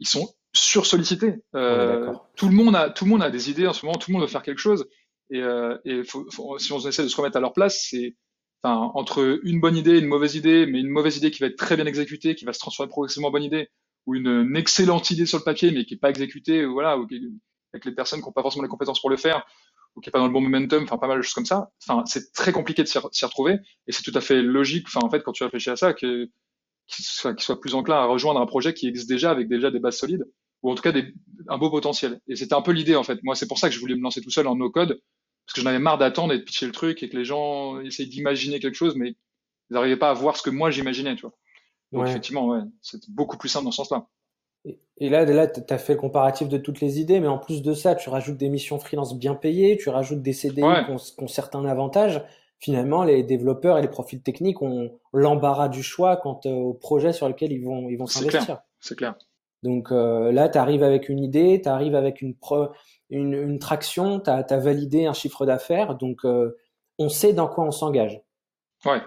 ils sont sursollicités. Euh, tout le monde a, tout le monde a des idées en ce moment. Tout le monde veut faire quelque chose. Et, euh, et faut, faut, si on essaie de se remettre à leur place, c'est enfin, entre une bonne idée une mauvaise idée, mais une mauvaise idée qui va être très bien exécutée, qui va se transformer progressivement en bonne idée, ou une, une excellente idée sur le papier, mais qui n'est pas exécutée, ou voilà, ou avec les personnes qui n'ont pas forcément les compétences pour le faire, ou qui n'est pas dans le bon momentum, enfin pas mal de choses comme ça. Enfin, c'est très compliqué de s'y retrouver, et c'est tout à fait logique. Enfin, en fait, quand tu réfléchis à ça, que qu'il soit, qu soit, plus enclin à rejoindre un projet qui existe déjà avec déjà des bases solides, ou en tout cas des, un beau potentiel. Et c'était un peu l'idée en fait. Moi, c'est pour ça que je voulais me lancer tout seul en no code, parce que j'en avais marre d'attendre et de pitcher le truc et que les gens essayaient d'imaginer quelque chose, mais ils n'arrivaient pas à voir ce que moi j'imaginais, tu vois. Donc effectivement, ouais, c'est beaucoup plus simple dans ce sens-là. Et là, là tu as fait le comparatif de toutes les idées, mais en plus de ça, tu rajoutes des missions freelance bien payées, tu rajoutes des CDI qui, ont, certains avantages. Finalement, les développeurs et les profils techniques ont l'embarras du choix quant euh, au projet sur lequel ils vont ils vont s'investir. c'est clair. Donc là, tu arrives avec une idée, tu arrives avec une, une, traction, tu as, validé un chiffre d'affaires, donc on sait dans quoi on s'engage. Ouais.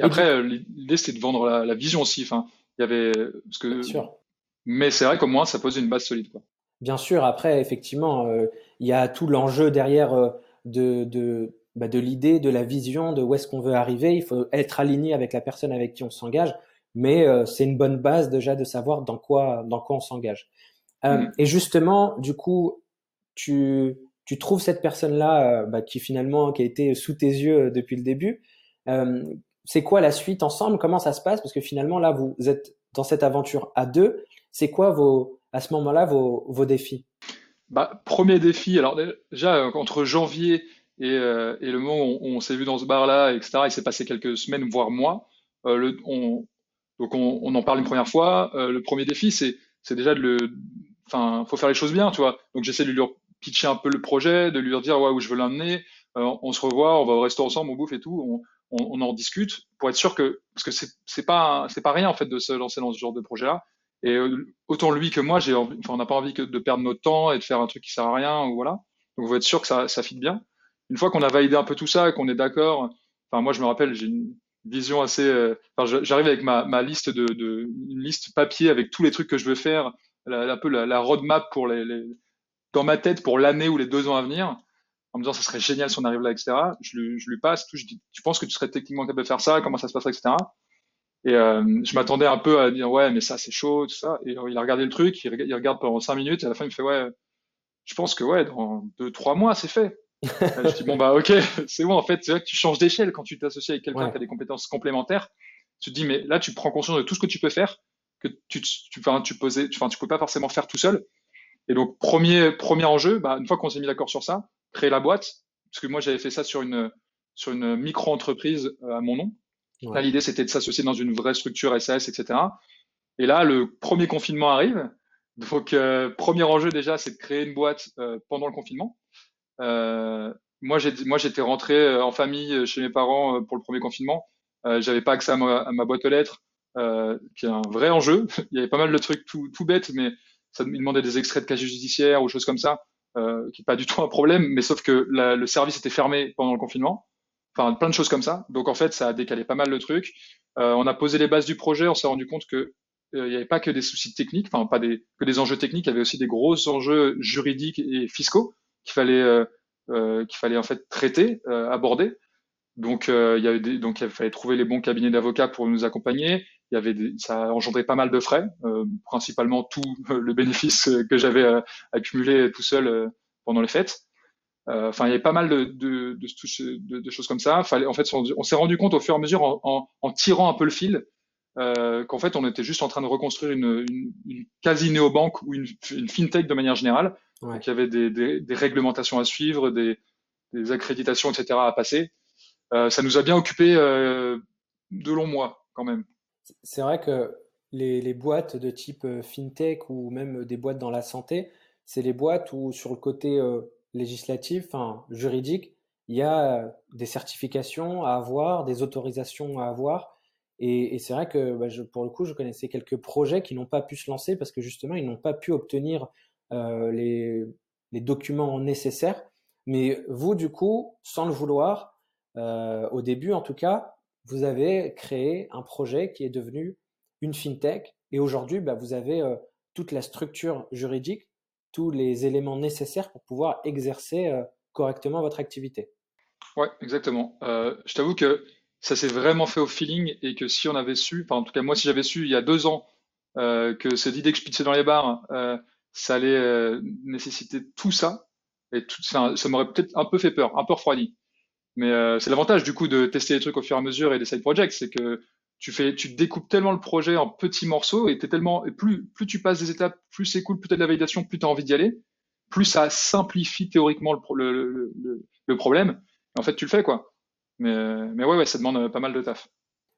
Et, après, l'idée, c'est de vendre la, vision aussi. Enfin, il y avait. Parce que... Mais c'est vrai qu'au moins, ça pose une base solide. Quoi. Bien sûr, après, effectivement, il y a tout l'enjeu derrière de, de, bah, de l'idée, de la vision, de où est-ce qu'on veut arriver. Il faut être aligné avec la personne avec qui on s'engage, mais euh, c'est une bonne base déjà de savoir dans quoi, dans quoi on s'engage. Euh, mm. Et justement, du coup, tu, tu trouves cette personne-là euh, bah, qui finalement qui a été sous tes yeux depuis le début. c'est quoi la suite ensemble? Comment ça se passe? Parce que finalement, là, vous êtes dans cette aventure à deux. C'est quoi vos, à ce moment-là vos, défis? Bah, Premier défi, alors déjà, entre janvier et, euh, et le moment où on, s'est vu dans ce bar-là, etc., il s'est passé quelques semaines, voire mois. Euh, le, on, donc on, en parle une première fois. Euh, le premier défi, c'est, déjà de le, enfin, faut faire les choses bien, tu vois. Donc j'essaie de lui pitcher un peu le projet, de lui dire ouais, où je veux l'emmener. Euh, on se revoit, on va au resto ensemble, on bouffe et tout. On, on, en discute pour être sûr que, parce que c'est, c'est pas, c'est pas rien en fait de se lancer dans ce genre de projet-là. Et euh, autant lui que moi, j'ai, enfin, on n'a pas envie de perdre notre temps et de faire un truc qui sert à rien ou voilà. Donc on va être sûr que ça, ça fit bien une fois qu'on a validé un peu tout ça qu'on est d'accord, enfin moi je me rappelle, j'ai une vision assez, euh, enfin j'arrive avec ma, ma liste de, de, une liste papier avec tous les trucs que je veux faire, un peu la, roadmap pour les, les, dans ma tête pour l'année ou les deux ans à venir, en me disant ça serait génial si on arrive là, etc. Je lui, je lui passe tout, je dis, tu penses que tu serais techniquement capable de faire ça, comment ça se passerait, etc. Et euh, je m'attendais un peu à dire ouais mais ça c'est chaud tout ça. Et il a regardé le truc, il, il regarde pendant cinq minutes et à la fin il me fait ouais, je pense que ouais dans deux trois mois c'est fait *laughs* je dis bon bah ok, *laughs* c'est bon en fait, c'est vrai que tu changes d'échelle quand tu t'associes avec quelqu'un qui a des compétences complémentaires. Tu te dis mais là tu prends conscience de tout ce que tu peux faire, que tu tu enfin, tu posais, enfin tu peux pas forcément faire tout seul. Et donc premier premier enjeu, bah, une fois qu'on s'est mis d'accord sur ça, créer la boîte, parce que moi j'avais fait ça sur une sur une micro entreprise euh, à mon nom. Là l'idée c'était de s'associer dans une vraie structure SAS, etc. Et là le premier confinement arrive. Donc euh, premier enjeu déjà c'est de créer une boîte euh, pendant le confinement. Euh, moi, j'étais rentré euh, en famille euh, chez mes parents pour le premier confinement. J'avais pas accès à ma, boîte aux lettres, qui est un vrai enjeu. *laughs* Il y avait pas mal de trucs tout, tout bêtes, mais ça me demandait des extraits de casier judiciaire ou choses comme ça, euh, qui est pas du tout un problème. Mais sauf que le service était fermé pendant le confinement. Enfin, plein de choses comme ça. Donc en fait, ça a décalé pas mal de trucs. Euh, on a posé les bases du projet. On s'est rendu compte que il n'y avait pas que des soucis techniques, enfin pas des, que des enjeux techniques. Il y avait aussi des gros enjeux juridiques et fiscaux qu'il fallait euh, euh, qu'il fallait en fait traiter, euh, aborder. Donc il y avait des, donc il fallait trouver les bons cabinets d'avocats pour nous accompagner. Il y avait des, ça a engendré pas mal de frais, principalement tout le *laughs* bénéfice que j'avais accumulé tout seul pendant les fêtes. Enfin, il y avait pas mal de, de, de, de, choses comme ça. Fallait, en fait, on s'est rendu compte au fur et à mesure, en, en, en tirant un peu le fil, euh, qu'en fait, on était juste en train de reconstruire une, une, une quasi néobanque ou une, une, fintech de manière générale. Donc, il y avait des, des, des, réglementations à suivre, des, des accréditations, etc. à passer. Euh, ça nous a bien occupé euh, de longs mois, quand même. C'est vrai que les, les, boîtes de type euh, fintech ou même des boîtes dans la santé, c'est les boîtes où, sur le côté euh, législatif, enfin juridique, il y a des certifications à avoir, des autorisations à avoir et, c'est vrai que bah, pour le coup, je connaissais quelques projets qui n'ont pas pu se lancer parce que justement, ils n'ont pas pu obtenir euh, les, documents nécessaires. Mais vous, du coup, sans le vouloir, euh, au début en tout cas, vous avez créé un projet qui est devenu une fintech. Et aujourd'hui, bah, vous avez euh, toute la structure juridique, tous les éléments nécessaires pour pouvoir exercer euh, correctement votre activité. Ouais, exactement. Euh, je t'avoue que ça s'est vraiment fait au feeling et que si on avait su, enfin en tout cas moi si j'avais su il y a deux ans euh, que cette idée que je pitchais dans les bars, ça allait nécessiter tout ça, tout, ça, ça m'aurait peut-être un peu fait peur, un peu refroidi. Mais c'est l'avantage du coup de tester les trucs au fur et à mesure et des side projects, c'est que tu fais, tu découpes tellement le projet en petits morceaux et t'es tellement, et plus plus tu passes des étapes, plus c'est cool, plus t'as de la validation, plus t'as envie d'y aller, plus ça simplifie théoriquement le, problème. En fait, tu le fais quoi. Mais, mais ouais, ouais, ça demande pas mal de taf.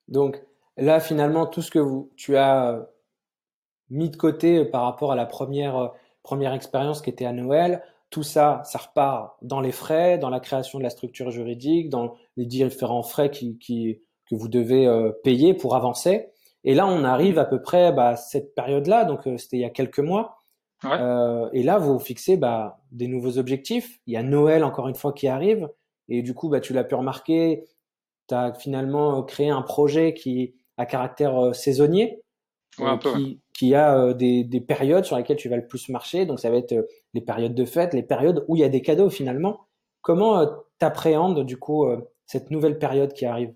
Donc là, finalement, tout ce que vous, tu as euh, mis de côté par rapport à la première, euh, première expérience qui était à Noël, tout ça, ça repart dans les frais, dans la création de la structure juridique, dans les différents frais qui, que vous devez euh, payer pour avancer. Et là, on arrive à peu près bah, à cette période-là, donc c'était il y a quelques mois. et là, vous fixez bah, des nouveaux objectifs. Il y a Noël, encore une fois, qui arrive. Et du coup, bah, tu l'as pu remarquer, tu as finalement créé un projet qui a caractère saisonnier, qui, qui, a des, des, périodes sur lesquelles tu vas le plus marcher. Donc, ça va être les périodes de fête, les périodes où il y a des cadeaux finalement. Comment t'appréhendes du coup cette nouvelle période qui arrive?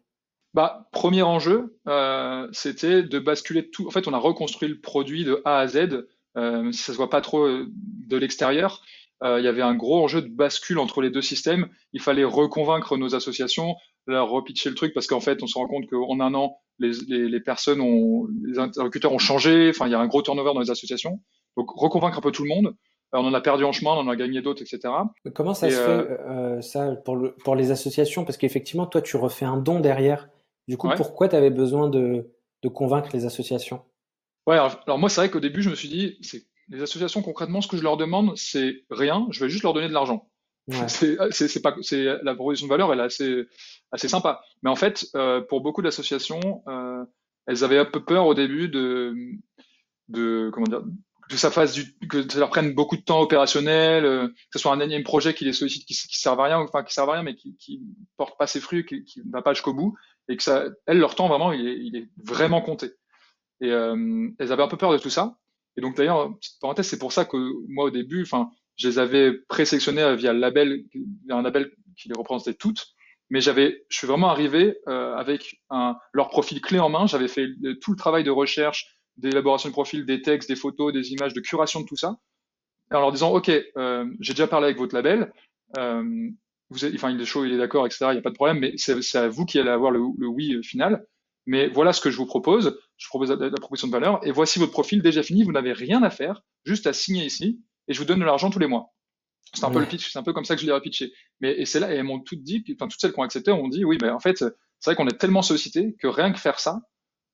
Bah, premier enjeu, euh, c'était de basculer tout. En fait, on a reconstruit le produit de A à Z, euh, si ça se voit pas trop de l'extérieur. Euh, il y avait un gros enjeu de bascule entre les deux systèmes. Il fallait reconvaincre nos associations, leur repitcher le truc parce qu'en fait, on se rend compte qu'en un an, les, les, les, personnes ont, les interlocuteurs ont changé. Enfin, il y a un gros turnover dans les associations. Donc, reconvaincre un peu tout le monde. on en a perdu en chemin, on en a gagné d'autres, etc. comment ça se fait euh, ça pour, le, pour les associations? Parce qu'effectivement, toi, tu refais un don derrière. Du coup, pourquoi tu avais besoin de, de, convaincre les associations? Ouais, alors, moi, c'est vrai qu'au début, je me suis dit, c'est les associations, concrètement, ce que je leur demande, c'est rien, je vais juste leur donner de l'argent. Ouais. *laughs* C'est pas, c'est la proposition de valeur, elle est assez, assez sympa. Mais en fait, euh, pour beaucoup d'associations, euh, elles avaient un peu peur au début de, de comment dire, que ça fasse du, que ça leur prenne beaucoup de temps opérationnel, euh, que ce soit un énième projet qui les sollicite, qui, qui sert à rien, enfin qui sert à rien, mais qui, qui porte pas ses fruits, qui, qui va pas jusqu'au bout, et que ça, elles, leur temps vraiment, il est, vraiment compté. Et euh, elles avaient un peu peur de tout ça. Et donc d'ailleurs, petite parenthèse, c'est pour ça que moi au début, enfin, je les avais présélectionnés via le label, un label qui les représentait toutes. Mais j'avais, je suis vraiment arrivé euh, avec un, leur profil clé en main. J'avais fait tout le travail de recherche, d'élaboration de profil, des textes, des photos, des images, de curation de tout ça, en leur disant, OK, euh, j'ai déjà parlé avec votre label, euh, vous êtes, enfin, il est chaud, il est d'accord, etc., il n'y a pas de problème, mais c'est à vous qui allez avoir le, le, oui euh, final. Mais voilà ce que je vous propose, je vous propose la, la, proposition de valeur, et voici votre profil déjà fini, vous n'avez rien à faire, juste à signer ici, et je vous donne de l'argent tous les mois. C'est un peu le pitch, c'est un peu comme ça que je l'ai pitché. Mais et c'est là, et elles m'ont toutes dit, enfin toutes celles qui ont accepté, ont dit oui, mais en fait, c'est vrai qu'on est tellement sollicité que rien que faire ça,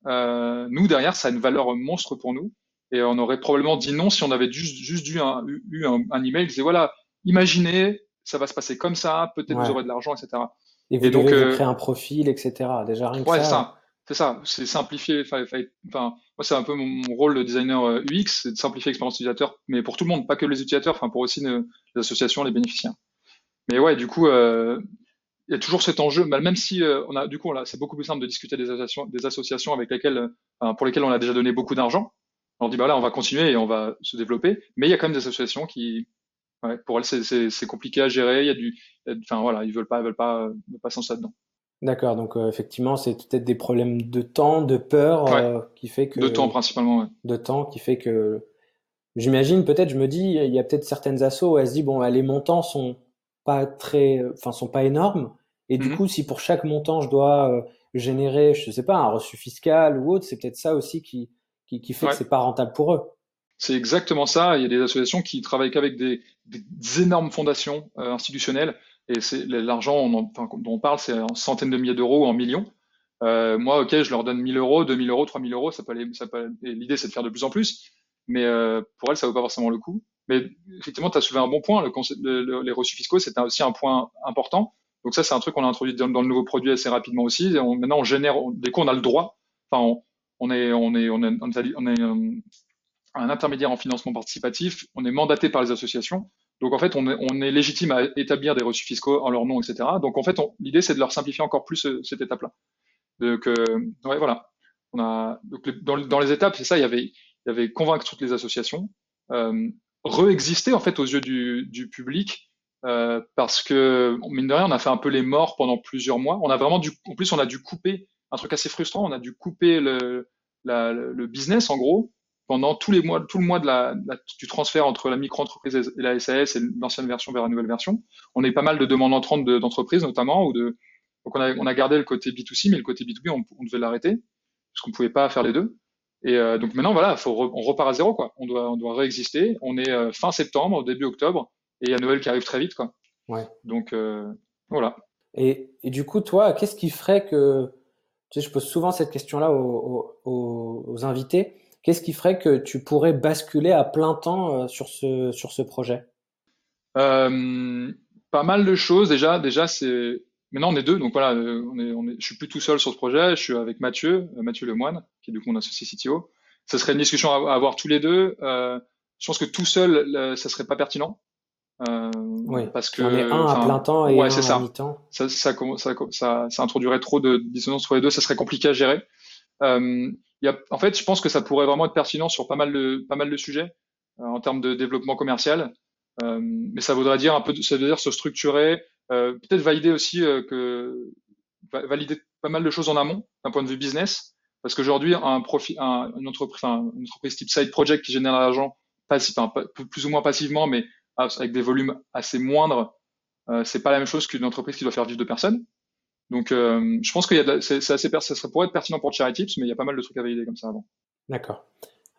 euh, nous derrière, ça a une valeur monstre pour nous. Et on aurait probablement dit non si on avait juste, juste eu un, eu un, un email qui disait voilà, imaginez, ça va se passer comme ça, peut-être vous aurez de l'argent, etc. Et vous et donc, euh, créer un profil, etc. Déjà rien que ouais, ça. C'est ça, c'est simplifier. Enfin, moi, c'est un peu mon, rôle de designer UX, euh, c'est de simplifier l'expérience utilisateur, mais pour tout le monde, pas que les utilisateurs, enfin pour aussi les associations, les bénéficiaires. Mais ouais, du coup, euh, il y a toujours cet enjeu, même si euh, on a, du coup, c'est beaucoup plus simple de discuter des associations, des associations avec lesquelles, euh, pour lesquelles on a déjà donné beaucoup d'argent. On dit bah là, on va continuer et on va se développer, mais il y a quand même des associations qui, ouais, pour elles, c'est compliqué à gérer. Il y a du, enfin voilà, ils veulent pas, ils veulent pas, veulent pas s'en dedans. D'accord, donc euh, effectivement, c'est peut-être des problèmes de temps, de peur, ouais. qui fait que de temps principalement, ouais. de temps qui fait que j'imagine peut-être, je me dis, il y a peut-être certaines assos où elles se disent bon, bah, les montants sont pas très, enfin, sont pas énormes. Et du mmh coup, si pour chaque montant, je dois euh, générer, je sais pas, un reçu fiscal ou autre, c'est peut-être ça aussi qui, qui, qui fait ouais. que c'est pas rentable pour eux. C'est exactement ça. Il y a des associations qui travaillent qu'avec des, des, énormes fondations euh, institutionnelles. Et c'est l'argent enfin, dont on parle, c'est en centaines de milliers d'euros ou en millions. Euh, moi, ok, je leur donne 1000 euros, 2000 euros, 3000 euros. Ça peut aller, ça peut, l'idée, c'est de faire de plus en plus. Mais euh, pour elles, ça vaut pas forcément le coup. Mais effectivement, tu as soulevé un bon point. Le concept, le, le, les reçus fiscaux, c'est aussi un point important. Donc ça, c'est un truc qu'on a introduit dans, dans, le nouveau produit assez rapidement aussi. On, maintenant, on génère, on, des coup, on a le droit. Enfin, on, on est, on est, on est, on est, on est un, un intermédiaire en financement participatif. On est mandaté par les associations. Donc en fait, on est, on est légitime à établir des reçus fiscaux en leur nom, etc. Donc en fait, l'idée, c'est de leur simplifier encore plus ce, cette étape-là. Donc euh, ouais, voilà. On a, donc, dans, dans les étapes, c'est ça. Il y avait, il y avait convaincre toutes les associations, euh, réexister en fait aux yeux du, du public euh, parce que mine de rien, on a fait un peu les morts pendant plusieurs mois. On a vraiment dû, en plus, on a dû couper un truc assez frustrant. On a dû couper le, la, le business en gros pendant tous les mois, tout le mois de la, la du transfert entre la micro-entreprise et la SAS et l'ancienne version vers la nouvelle version. On a eu pas mal de demandes entrantes d'entreprises notamment ou de donc on a, on a gardé le côté B2C, mais le côté B2B, on, on devait l'arrêter parce qu'on pouvait pas faire les deux. Et euh, donc maintenant, voilà, faut on repart à zéro, quoi. On doit, on doit réexister. On est euh, fin septembre, début octobre. Et il y a Noël qui arrive très vite, quoi. Ouais. Donc euh, voilà. Et, et, du coup, toi, qu'est-ce qui ferait que tu sais, je pose souvent cette question-là aux, aux, aux, invités. Qu'est-ce qui ferait que tu pourrais basculer à plein temps euh, sur ce sur ce projet? Euh, Pas mal de choses déjà. Déjà, c'est maintenant on est deux, donc voilà, on est, on est, je suis plus tout seul sur ce projet, je suis avec Mathieu, Mathieu Lemoine, qui est du coup mon associé CTO. Ça serait une discussion à, avoir tous les deux. je pense que tout seul, ça serait pas pertinent. Euh, oui, parce que est un à plein temps et un à mi-temps. Ça, ça, ça, ça, ça, introduirait trop de dissonance entre les deux, ça serait compliqué à gérer. Euh, en fait, je pense que ça pourrait vraiment être pertinent sur pas mal de, pas mal de sujets euh, en termes de développement commercial. Euh, mais ça voudrait dire un peu, ça veut dire se structurer, euh, peut-être valider aussi que valider pas mal de choses en amont d'un point de vue business, parce qu'aujourd'hui un profit, un, une entreprise, une entreprise type side project qui génère l'argent passif, enfin, plus ou moins passivement, mais avec des volumes assez moindres, euh, c'est pas la même chose qu'une entreprise qui doit faire vivre deux personnes. Donc, euh, je pense a, c'est, assez, ça serait pourrait être pertinent pour Cherry Tips, mais il y a pas mal de trucs à valider comme ça avant. D'accord.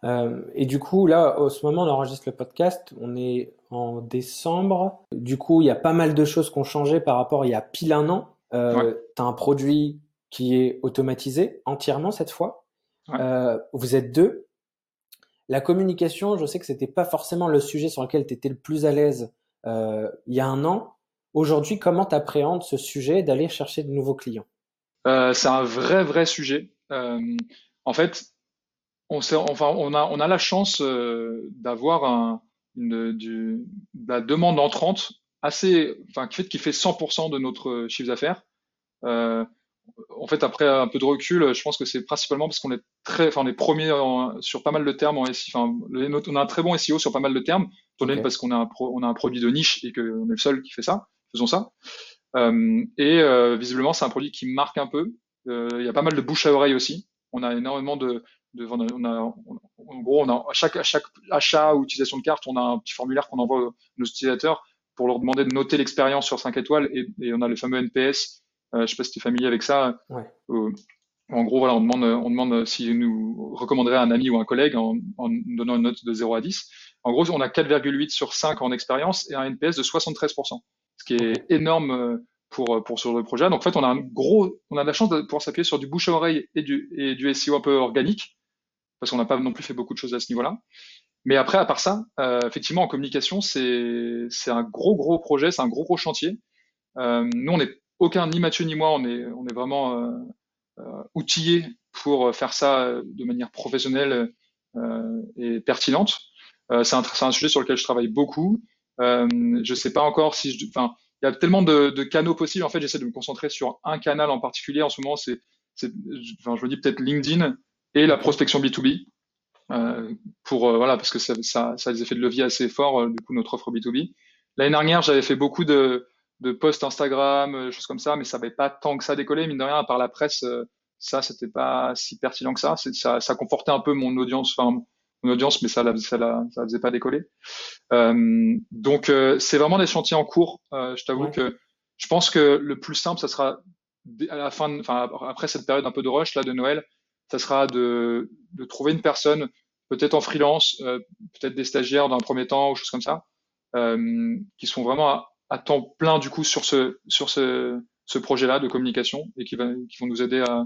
Euh, et du coup, là, au ce moment, on enregistre le podcast. On est en décembre. Du coup, il y a pas mal de choses qui ont changé par rapport à il y a pile un an. Euh, Tu as un produit qui est automatisé entièrement cette fois. Euh, vous êtes deux. La communication, je sais que c'était pas forcément le sujet sur lequel tu étais le plus à l'aise euh, il y a un an. Aujourd'hui, comment tu appréhendes ce sujet d'aller chercher de nouveaux clients? Euh, C'est un vrai, vrai sujet. Euh, en fait, on, enfin, on, a, on a la chance euh, d'avoir un, de la demande entrante assez, enfin, qui fait, qui fait 100% de notre chiffre d'affaires. En fait, après un peu de recul, je pense que c'est principalement parce qu'on est très, enfin, on est premier sur pas mal de termes en SEO. Enfin, on a un très bon SEO sur pas mal de termes, étant parce qu'on a un on a un produit de niche et qu'on est le seul qui fait ça. Faisons ça. Euh, et euh, visiblement, c'est un produit qui marque un peu. Euh, il y a pas mal de bouche à oreille aussi. On a énormément de, de on a, en gros, on a à chaque, à chaque achat ou utilisation de carte, on a un petit formulaire qu'on envoie à nos utilisateurs pour leur demander de noter l'expérience sur 5 étoiles et, et on a le fameux NPS euh, je sais pas si tu es familier avec ça. Euh, en gros, voilà, on demande, on demande s'il nous recommanderait un ami ou un collègue en, en donnant une note de 0 à 10. En gros, on a 4,8 sur 5 en expérience et un NPS de 73%, ce qui est énorme euh, pour, pour sur le projet. Donc, en fait, on a un gros, on a la chance de pouvoir s'appuyer sur du bouche à oreille et du, et du SEO un peu organique, parce qu'on n'a pas non plus fait beaucoup de choses à ce niveau-là. Mais après, à part ça, euh, effectivement, en communication, c'est, c'est un gros, gros projet, c'est un gros, gros chantier. Euh, nous, on est aucun, ni Mathieu ni moi, on est, on est vraiment euh, euh outillés pour faire ça euh, de manière professionnelle euh, et pertinente. c'est un, un, sujet sur lequel je travaille beaucoup. Je sais pas encore si je, enfin, il y a tellement de, de, canaux possibles. En fait, j'essaie de me concentrer sur un canal en particulier. En ce moment, c'est, enfin, je me dis peut-être LinkedIn et la prospection B2B. Euh, pour voilà parce que ça, ça, ça, a des effets de levier assez forts du coup notre offre B2B. L'année dernière, j'avais fait beaucoup de de posts Instagram, euh, choses comme ça, mais ça n'avait pas tant que ça décollé, mine de rien, à part la presse, euh, ça, c'était pas si pertinent que ça. Ça, ça confortait un peu mon audience, mon audience, mais ça la, ça la, ça faisait pas décoller. Euh, donc, euh, c'est vraiment des chantiers en cours. Euh, je t'avoue que je pense que le plus simple, ça sera à la fin, enfin, après cette période un peu de rush, là, de Noël, ça sera de, de trouver une personne, peut-être en freelance, peut-être des stagiaires dans un premier temps ou choses comme ça, qui sont vraiment à temps plein du coup sur ce sur ce, ce projet-là de communication et qui, va, qui vont nous aider à,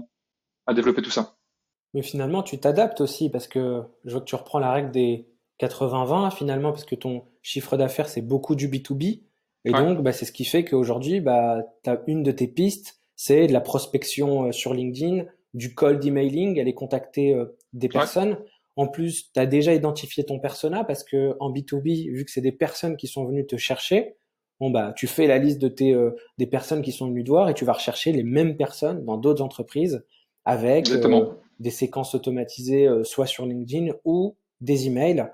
à développer tout ça. Mais finalement, tu t'adaptes aussi parce que je vois que tu reprends la règle des 80-20 finalement parce que ton chiffre d'affaires c'est beaucoup du B2B et donc bah, c'est ce qui fait qu'aujourd'hui bah, as une de tes pistes c'est de la prospection euh, sur LinkedIn, du cold emailing, aller contacter euh, des personnes. En plus, tu as déjà identifié ton persona parce que en B2B, vu que c'est des personnes qui sont venues te chercher, bon bah tu fais la liste de tes euh, des personnes qui sont venues te voir et tu vas rechercher les mêmes personnes dans d'autres entreprises avec euh, des séquences automatisées euh, soit sur LinkedIn ou des emails.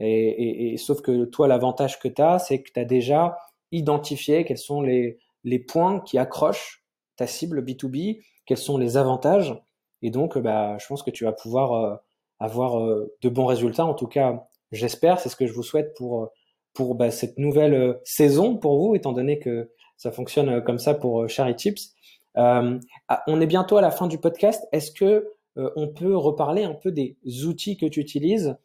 Et, et, sauf que toi l'avantage que tu as, c'est que tu as déjà identifié quels sont les les points qui accrochent ta cible B2B, quels sont les avantages et donc bah je pense que tu vas pouvoir avoir de bons résultats en tout cas, j'espère, c'est ce que je vous souhaite pour pour bah, cette nouvelle euh, saison pour vous, étant donné que ça fonctionne euh, comme ça pour euh, Charity. Euh, ah, on est bientôt à la fin du podcast. Est-ce que on peut reparler un peu des outils que tu utilises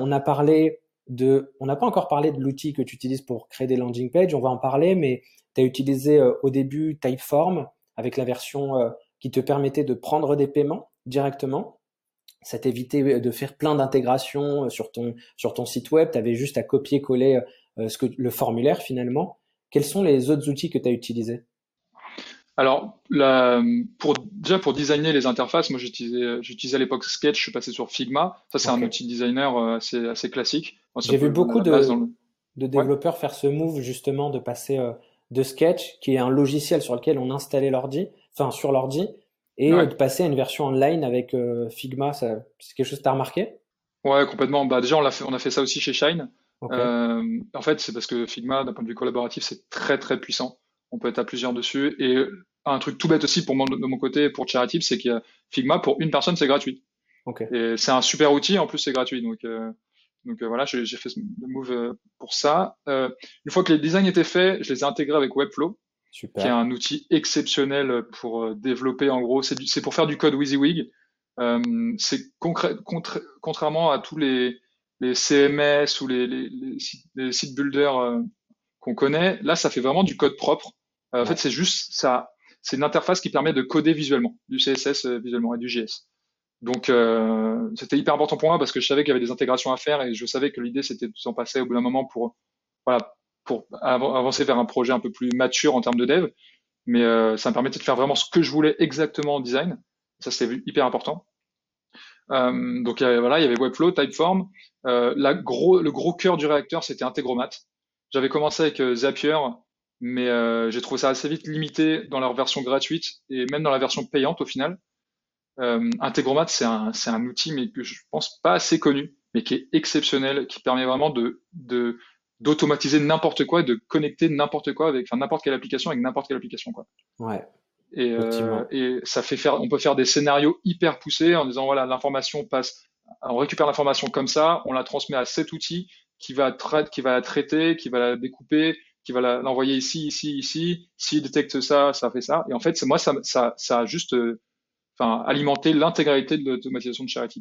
On a parlé de, on n'a pas encore parlé de l'outil que tu utilises pour créer des landing pages. On va en parler, mais tu as utilisé au début Typeform avec la version qui te permettait de prendre des paiements directement ça t'évitait de faire plein d'intégrations euh, sur ton, sur ton site web, tu avais juste à copier-coller euh, ce que, le formulaire finalement. Quels sont les autres outils que tu as utilisés? Alors, pour, déjà pour designer les interfaces, moi j'utilisais, j'utilisais à l'époque Sketch, je suis passé sur Figma. Ça, c'est un outil designer euh, assez, assez classique. J'ai vu beaucoup de, de développeurs faire ce move justement de passer euh, de Sketch, qui est un logiciel sur lequel on installait l'ordi, enfin sur l'ordi, et de passer à une version online avec euh, Figma. c'est quelque chose que tu as remarqué? Ouais, complètement. Bah, déjà, on a, fait, on a fait ça aussi chez Shine. en fait, c'est parce que Figma, d'un point de vue collaboratif, c'est très très puissant on peut être à plusieurs dessus. Et un truc tout bête aussi pour mon, de mon côté pour Charity, c'est que Figma pour une personne c'est gratuit. Et c'est un super outil en plus c'est gratuit. Donc euh, donc euh, voilà, j'ai fait le move euh, pour ça. une fois que les designs étaient faits, je les ai intégrés avec Webflow, qui est un outil exceptionnel pour développer. En gros, c'est pour faire du code WYSIWYG. c'est contrairement à tous les, les CMS ou les, les, les sites builders qu'on connaît. Là, ça fait vraiment du code propre. Euh, en fait, c'est juste ça. C'est une interface qui permet de coder visuellement, du CSS euh, visuellement et du JS. Donc, euh, c'était hyper important pour moi parce que je savais qu'il y avait des intégrations à faire et je savais que l'idée c'était de s'en passer au bout d'un moment pour, voilà, pour avancer vers un projet un peu plus mature en termes de dev. Mais ça me permettait de faire vraiment ce que je voulais exactement en design. Ça, c'était hyper important. donc voilà, il y avait Webflow, Typeform. la gros, le gros cœur du réacteur, c'était Integromat. J'avais commencé avec Zapier, mais euh, j'ai trouvé ça assez vite limité dans leur version gratuite et même dans la version payante au final. Euh, Integromat, c'est un, c'est un outil mais que je pense pas assez connu, mais qui est exceptionnel, qui permet vraiment de, de d'automatiser n'importe quoi, de connecter n'importe quoi avec, enfin n'importe quelle application avec n'importe quelle application quoi. Ouais. Et, euh, et ça fait faire, on peut faire des scénarios hyper poussés en disant voilà l'information passe, on récupère l'information comme ça, on la transmet à cet outil qui va la traiter, qui va la découper, qui va l'envoyer ici, ici, ici. S'il détecte ça, ça fait ça. Et en fait, moi, ça, ça, ça a juste euh, enfin, alimenté l'intégralité de l'automatisation de Charity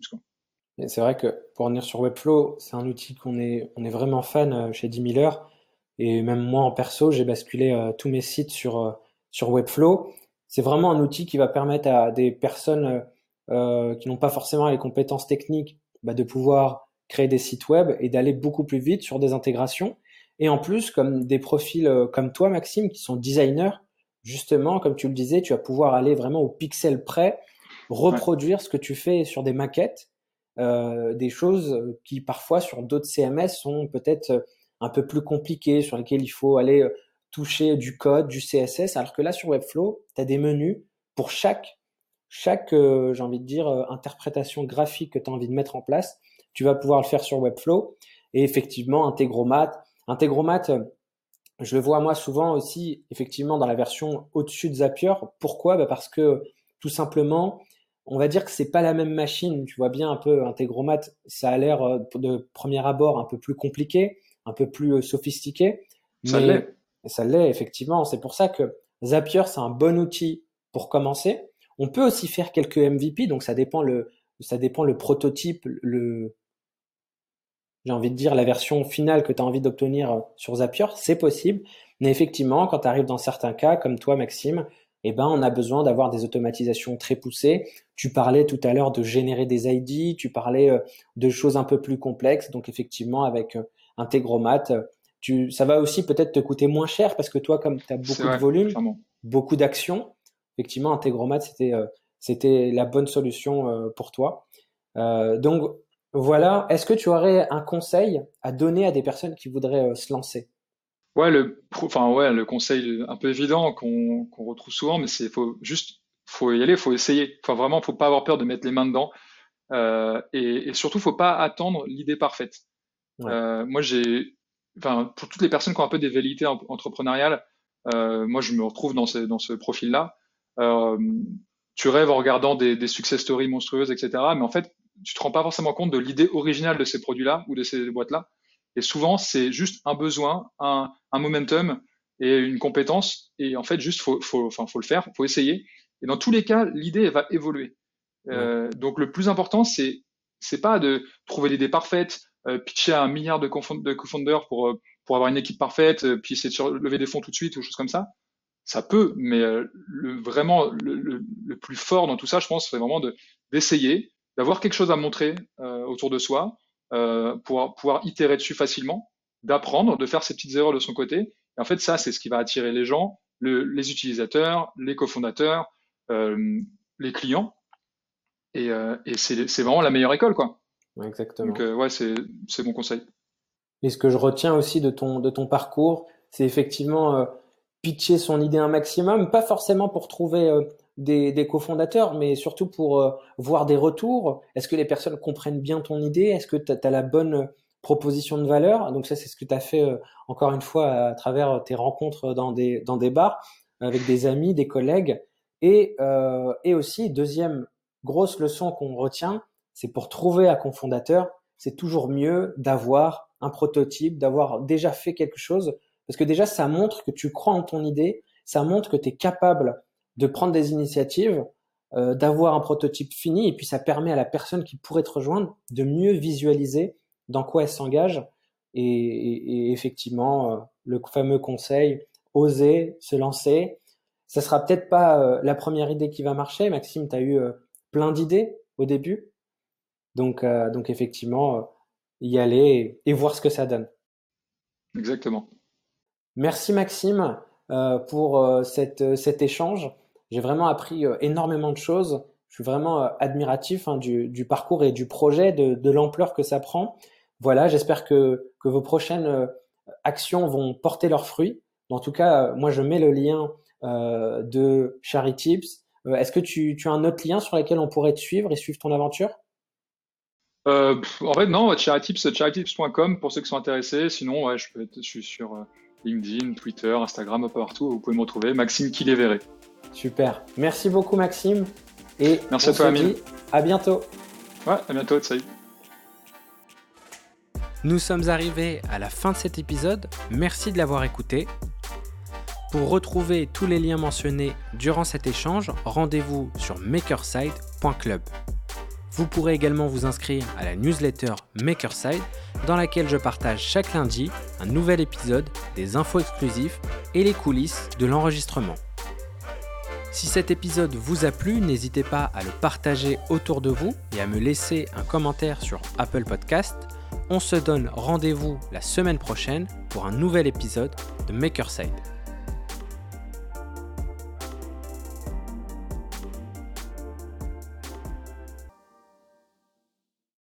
C'est vrai que pour revenir sur Webflow, c'est un outil qu'on est, on est vraiment fan euh, chez 10 Miller. Et même moi, en perso, j'ai basculé euh, tous mes sites sur, sur Webflow. C'est vraiment un outil qui va permettre à des personnes qui n'ont pas forcément les compétences techniques bah, de pouvoir créer des sites web et d'aller beaucoup plus vite sur des intégrations et en plus, comme des profils euh, comme toi, Maxime, qui sont designers, justement, comme tu le disais, tu vas pouvoir aller vraiment au pixel près, reproduire ce que tu fais sur des maquettes, euh, des choses qui parfois sur d'autres CMS sont peut-être euh, un peu plus compliquées, sur lesquelles il faut aller euh, toucher du code, du CSS, alors que là sur Webflow, tu as des menus pour chaque, chaque j'ai envie de dire, interprétation graphique que tu as envie de mettre en place. Tu vas pouvoir le faire sur Webflow. Et effectivement, Integromat, Integromat, je le vois moi souvent aussi effectivement dans la version au-dessus de Zapier. Pourquoi? Bah Parce que tout simplement, on va dire que c'est pas la même machine. Tu vois bien un peu Integromat, ça a l'air euh, de premier abord un peu plus compliqué, un peu plus euh, sophistiqué. Ça l'est. Ça l'est effectivement. C'est pour ça que Zapier c'est un bon outil pour commencer. On peut aussi faire quelques MVP, donc ça dépend le ça dépend le prototype, le j'ai envie de dire, la version finale que tu as envie d'obtenir euh, sur Zapier, c'est possible. Mais effectivement, quand tu arrives dans certains cas, comme toi, Maxime, eh ben, on a besoin d'avoir des automatisations très poussées. Tu parlais tout à l'heure de générer des ID, tu parlais euh, de choses un peu plus complexes. Donc, effectivement, avec euh, Integromat, tu, ça va aussi peut-être te coûter moins cher parce que toi, comme tu as beaucoup de volume, beaucoup d'actions, effectivement, Integromat, c'était, c'était la bonne solution pour toi. donc, voilà. Est-ce que tu aurais un conseil à donner à des personnes qui voudraient euh, se lancer? Ouais, le, enfin ouais, le conseil un peu évident qu'on retrouve souvent, mais c'est faut juste faut y aller, faut essayer. Enfin vraiment, faut pas avoir peur de mettre les mains dedans. Euh, et, et, surtout, faut pas attendre l'idée parfaite. Euh, moi, j'ai, enfin, pour toutes les personnes qui ont un peu des velléités entrepreneuriales, moi, je me retrouve dans ce, dans ce profil-là. tu rêves en regardant des, des success stories monstrueuses, etc. Mais en fait, tu te rends pas forcément compte de l'idée originale de ces produits-là ou de ces boîtes-là. Et souvent, c'est juste un besoin, un, un, momentum et une compétence. Et en fait, juste, faut, faut, enfin, faut le faire, faut essayer. Et dans tous les cas, l'idée, va évoluer. Euh, donc, le plus important, c'est, c'est pas de trouver l'idée parfaite, euh, pitcher à un milliard de co-founders pour, euh, pour avoir une équipe parfaite, euh, puis essayer de lever des fonds tout de suite ou choses comme ça. Ça peut, mais euh, le, vraiment, le, le, le, plus fort dans tout ça, je pense, c'est vraiment de, d'essayer, d'avoir quelque chose à montrer euh, autour de soi, euh, pour pouvoir itérer dessus facilement, d'apprendre, de faire ses petites erreurs de son côté. Et en fait, ça, c'est ce qui va attirer les gens. les utilisateurs, les cofondateurs, les clients. Et, et c'est vraiment la meilleure école, quoi. Exactement. Donc, ouais, c'est mon conseil. Et ce que je retiens aussi de ton, de ton parcours, c'est effectivement pitcher son idée un maximum, pas forcément pour trouver des, des cofondateurs, mais surtout pour euh, voir des retours. Est-ce que les personnes comprennent bien ton idée? Est-ce que tu as, la bonne proposition de valeur? Donc ça, c'est ce que tu as fait euh, encore une fois à travers tes rencontres dans des, dans des bars avec des amis, des collègues. Et, euh, et aussi, deuxième grosse leçon qu'on retient, c'est pour trouver un cofondateur, c'est toujours mieux d'avoir un prototype, d'avoir déjà fait quelque chose, parce que déjà, ça montre que tu crois en ton idée, ça montre que tu es capable de prendre des initiatives, euh, d'avoir un prototype fini, et puis ça permet à la personne qui pourrait te rejoindre de mieux visualiser dans quoi elle s'engage. Et, effectivement, euh, le fameux conseil, oser se lancer. Ça sera peut-être pas euh, la première idée qui va marcher. Maxime, tu as eu plein d'idées au début. Donc, donc effectivement, y aller et voir ce que ça donne. Exactement. Merci Maxime pour cette, cet échange. J'ai vraiment appris euh, énormément de choses. Je suis vraiment euh, admiratif hein, du, parcours et du projet, de, l'ampleur que ça prend. Voilà, j'espère que, vos prochaines euh, actions vont porter leurs fruits. En tout cas, moi, je mets le lien de Tips. Est-ce que tu, as un autre lien sur lequel on pourrait te suivre et suivre ton aventure? En fait, non, charitytips, charitytips.com pour ceux qui sont intéressés. Sinon, je, je suis sur LinkedIn, Twitter, Instagram, un peu partout. Vous pouvez me retrouver. Maxime Kiléveré. Super. Merci beaucoup, Maxime. Et Merci à toi, Amine. À bientôt. Ouais, à bientôt. Salut. Nous sommes arrivés à la fin de cet épisode. Merci de l'avoir écouté. Pour retrouver tous les liens mentionnés durant cet échange, rendez-vous sur makerside.club. Vous pourrez également vous inscrire à la newsletter Makerside dans laquelle je partage chaque lundi un nouvel épisode, des infos exclusives et les coulisses de l'enregistrement. Si cet épisode vous a plu, n'hésitez pas à le partager autour de vous et à me laisser un commentaire sur Apple Podcast. On se donne rendez-vous la semaine prochaine pour un nouvel épisode de Makerside.